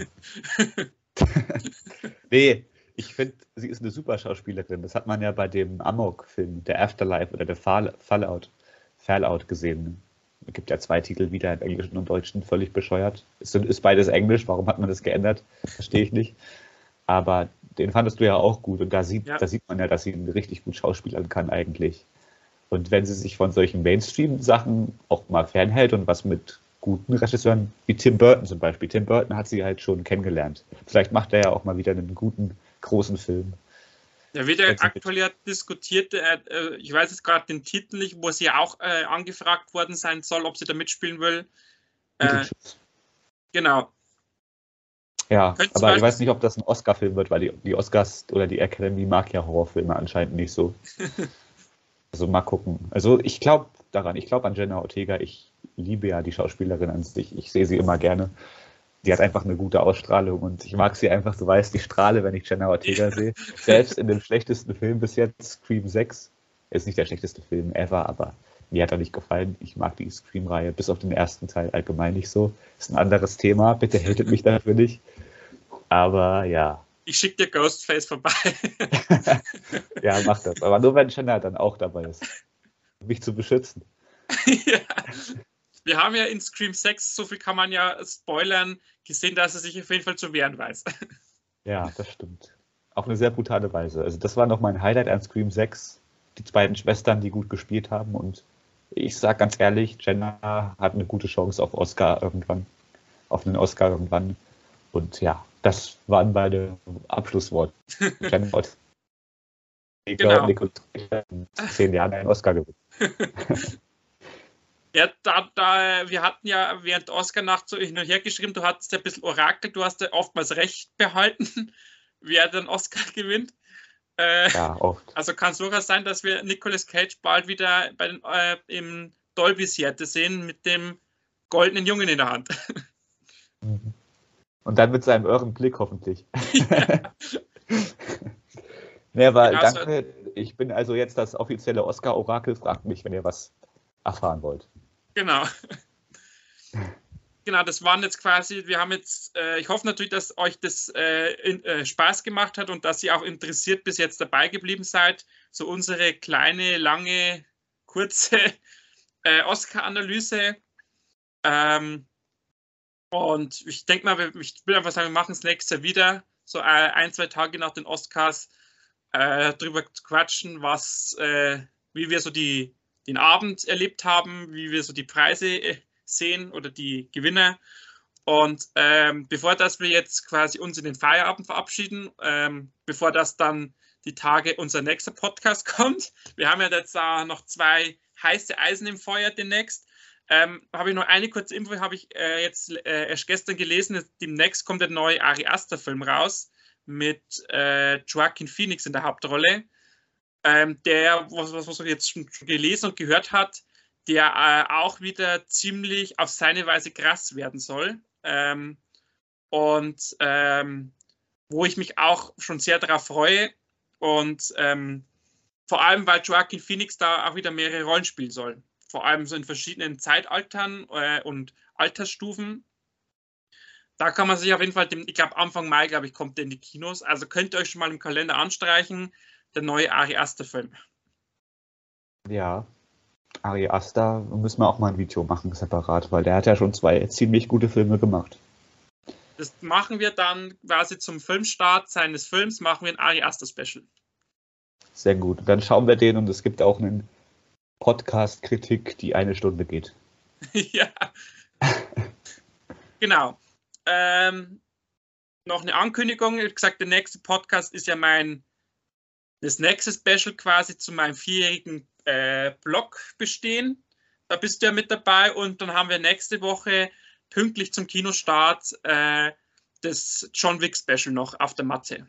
(laughs) (laughs) nee, ich finde, sie ist eine super Schauspielerin. Das hat man ja bei dem Amok-Film, der Afterlife oder der Fallout, Fallout gesehen. Es gibt ja zwei Titel wieder im Englischen und Deutschen, völlig bescheuert. Ist, ist beides Englisch, warum hat man das geändert? Verstehe ich nicht. Aber den fandest du ja auch gut und da sieht, ja. da sieht man ja, dass sie richtig gut schauspielern kann eigentlich. Und wenn sie sich von solchen Mainstream-Sachen auch mal fernhält und was mit guten Regisseuren wie Tim Burton zum Beispiel. Tim Burton hat sie halt schon kennengelernt. Vielleicht macht er ja auch mal wieder einen guten, großen Film. Da wird ja aktuell ja diskutiert, äh, äh, ich weiß jetzt gerade den Titel nicht, wo sie auch äh, angefragt worden sein soll, ob sie da mitspielen will. Äh, genau. Ja, Könnte aber ich weiß nicht, ob das ein Oscar-Film wird, weil die, die Oscars oder die Academy mag ja Horrorfilme anscheinend nicht so. (laughs) Also mal gucken. Also ich glaube daran, ich glaube an Jenna Ortega. Ich liebe ja die Schauspielerin an sich. Ich sehe sie immer gerne. Die hat einfach eine gute Ausstrahlung und ich mag sie einfach, du weißt, ich strahle, wenn ich Jenna Ortega sehe. Selbst in dem schlechtesten Film bis jetzt, Scream 6, ist nicht der schlechteste Film ever, aber mir hat er nicht gefallen. Ich mag die Scream-Reihe bis auf den ersten Teil allgemein nicht so. Ist ein anderes Thema, bitte hatet mich dafür nicht. Aber ja, Ich schicke dir Ghostface vorbei. (laughs) ja, mach das. Aber nur wenn Jenna dann auch dabei ist. Um mich zu beschützen. (laughs) ja. Wir haben ja in Scream 6, so viel kann man ja spoilern, gesehen, dass er sich auf jeden Fall zu wehren weiß. (laughs) Ja, das stimmt. Auf eine sehr brutale Weise. Also das war noch mein Highlight an Scream 6. Die beiden Schwestern, die gut gespielt haben. Und ich sag ganz ehrlich, Jenna hat eine gute Chance auf Oscar irgendwann. Auf einen Oscar irgendwann. Und ja, das waren beide Abschlussworte. (laughs) Jenna Ortega Genau. zehn Jahren einen Oscar gewinnen. (laughs) Ja, da, da, wir hatten ja während der Oscar-Nacht so hin und her geschrieben, du hattest ja ein bisschen Orakel, du hast ja oftmals recht behalten, (laughs) wer den Oscar gewinnt. Äh, Ja, oft. Also kann es durchaus sein, dass wir Nicolas Cage bald wieder bei den, äh, im Dolby Theater sehen mit dem goldenen Jungen in der Hand. Und dann mit seinem irren Blick hoffentlich. (laughs) (laughs) nee, aber Ja, also- danke. Ich bin also jetzt das offizielle Oscar-Orakel. Fragt mich, wenn ihr was erfahren wollt. Genau. Genau, das waren jetzt quasi, wir haben jetzt, äh, ich hoffe natürlich, dass euch das äh, in, äh, Spaß gemacht hat und dass ihr auch interessiert bis jetzt dabei geblieben seid. So unsere kleine, lange, kurze (laughs) äh, Oscar-Analyse. Ähm, und ich denke mal, ich will einfach sagen, wir machen es nächstes Jahr wieder, so äh, ein, zwei Tage nach den Oscars, äh, drüber quatschen, was, äh, wie wir so die, den Abend erlebt haben, wie wir so die Preise äh, sehen oder die Gewinner. Und ähm, bevor das wir jetzt quasi uns in den Feierabend verabschieden, ähm, bevor das dann die Tage unser nächster Podcast (laughs) kommt, wir haben ja jetzt da noch zwei heiße Eisen im Feuer demnächst. Ähm, habe ich noch eine kurze Info, habe ich äh, jetzt äh, erst gestern gelesen. Demnächst kommt der neue Ari Aster Film raus mit äh, Joaquin Phoenix in der Hauptrolle. Ähm, der, was, was, was man jetzt schon gelesen und gehört hat, der äh, auch wieder ziemlich auf seine Weise krass werden soll. Ähm, und ähm, wo ich mich auch schon sehr darauf freue. Und ähm, vor allem, weil Joaquin Phoenix da auch wieder mehrere Rollen spielen soll. Vor allem so in verschiedenen Zeitaltern äh, und Altersstufen. Da kann man sich auf jeden Fall, dem, ich glaube Anfang Mai, glaube ich, kommt der in die Kinos. Also könnt ihr euch schon mal im Kalender anstreichen, der neue Ari Aster Film. Ja, Ari Aster müssen wir auch mal ein Video machen, separat, weil der hat ja schon zwei ziemlich gute Filme gemacht. Das machen wir dann quasi zum Filmstart seines Films, machen wir ein Ari Aster Special. Sehr gut. Dann schauen wir den und es gibt auch einen Podcast-Kritik, die eine Stunde geht. (laughs) ja. genau. Ähm, noch eine Ankündigung. Wie gesagt, der nächste Podcast ist ja mein, das nächste Special quasi zu meinem vierjährigen äh, Blog bestehen. Da bist du ja mit dabei und dann haben wir nächste Woche pünktlich zum Kinostart äh, das John Wick Special noch auf der Matte.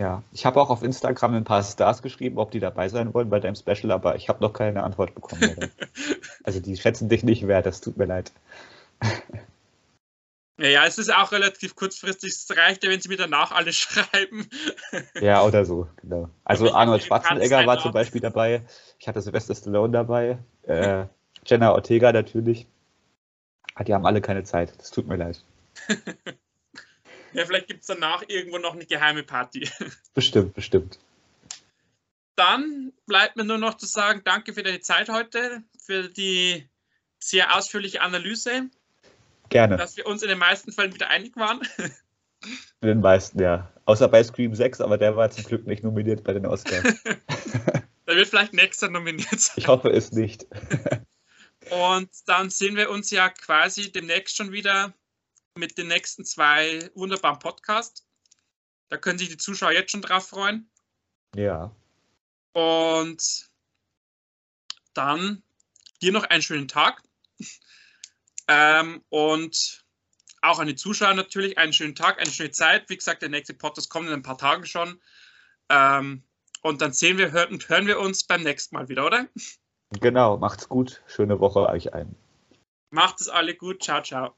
Ja, ich habe auch auf Instagram ein paar Stars geschrieben, ob die dabei sein wollen bei deinem Special, aber ich habe noch keine Antwort bekommen. (laughs) also die schätzen dich nicht wert, das tut mir leid. Ja, ja, es ist auch relativ kurzfristig. Es reicht ja, wenn sie mir danach alle (laughs) schreiben. Ja, oder so, genau. Also Arnold Schwarzenegger war zum Beispiel dabei. Ich hatte Sylvester Stallone dabei. Äh, (laughs) Jenna Ortega natürlich. Ah, Die haben alle keine Zeit. Das tut mir leid. (laughs) Ja, vielleicht gibt es danach irgendwo noch eine geheime Party. Bestimmt, bestimmt. Dann bleibt mir nur noch zu sagen, danke für deine Zeit heute, für die sehr ausführliche Analyse, Gerne. dass wir uns in den meisten Fällen wieder einig waren. (laughs) Mit den meisten, ja. Außer bei Scream 6, aber der war zum Glück nicht nominiert bei den Oscars. (laughs) Da wird vielleicht nächster nominiert sein. Ich hoffe es nicht. (laughs) Und dann sehen wir uns ja quasi demnächst schon wieder mit den nächsten zwei wunderbaren Podcasts. Da können sich die Zuschauer jetzt schon drauf freuen. Ja. Und dann dir noch einen schönen Tag. Ähm, und auch an die Zuschauer natürlich einen schönen Tag, eine schöne Zeit. Wie gesagt, der nächste Podcast kommt in ein paar Tagen schon. Ähm, und dann sehen wir hören, hören wir uns beim nächsten Mal wieder, oder? Genau, macht's gut. Schöne Woche euch ein. Macht es alle gut. Ciao, ciao.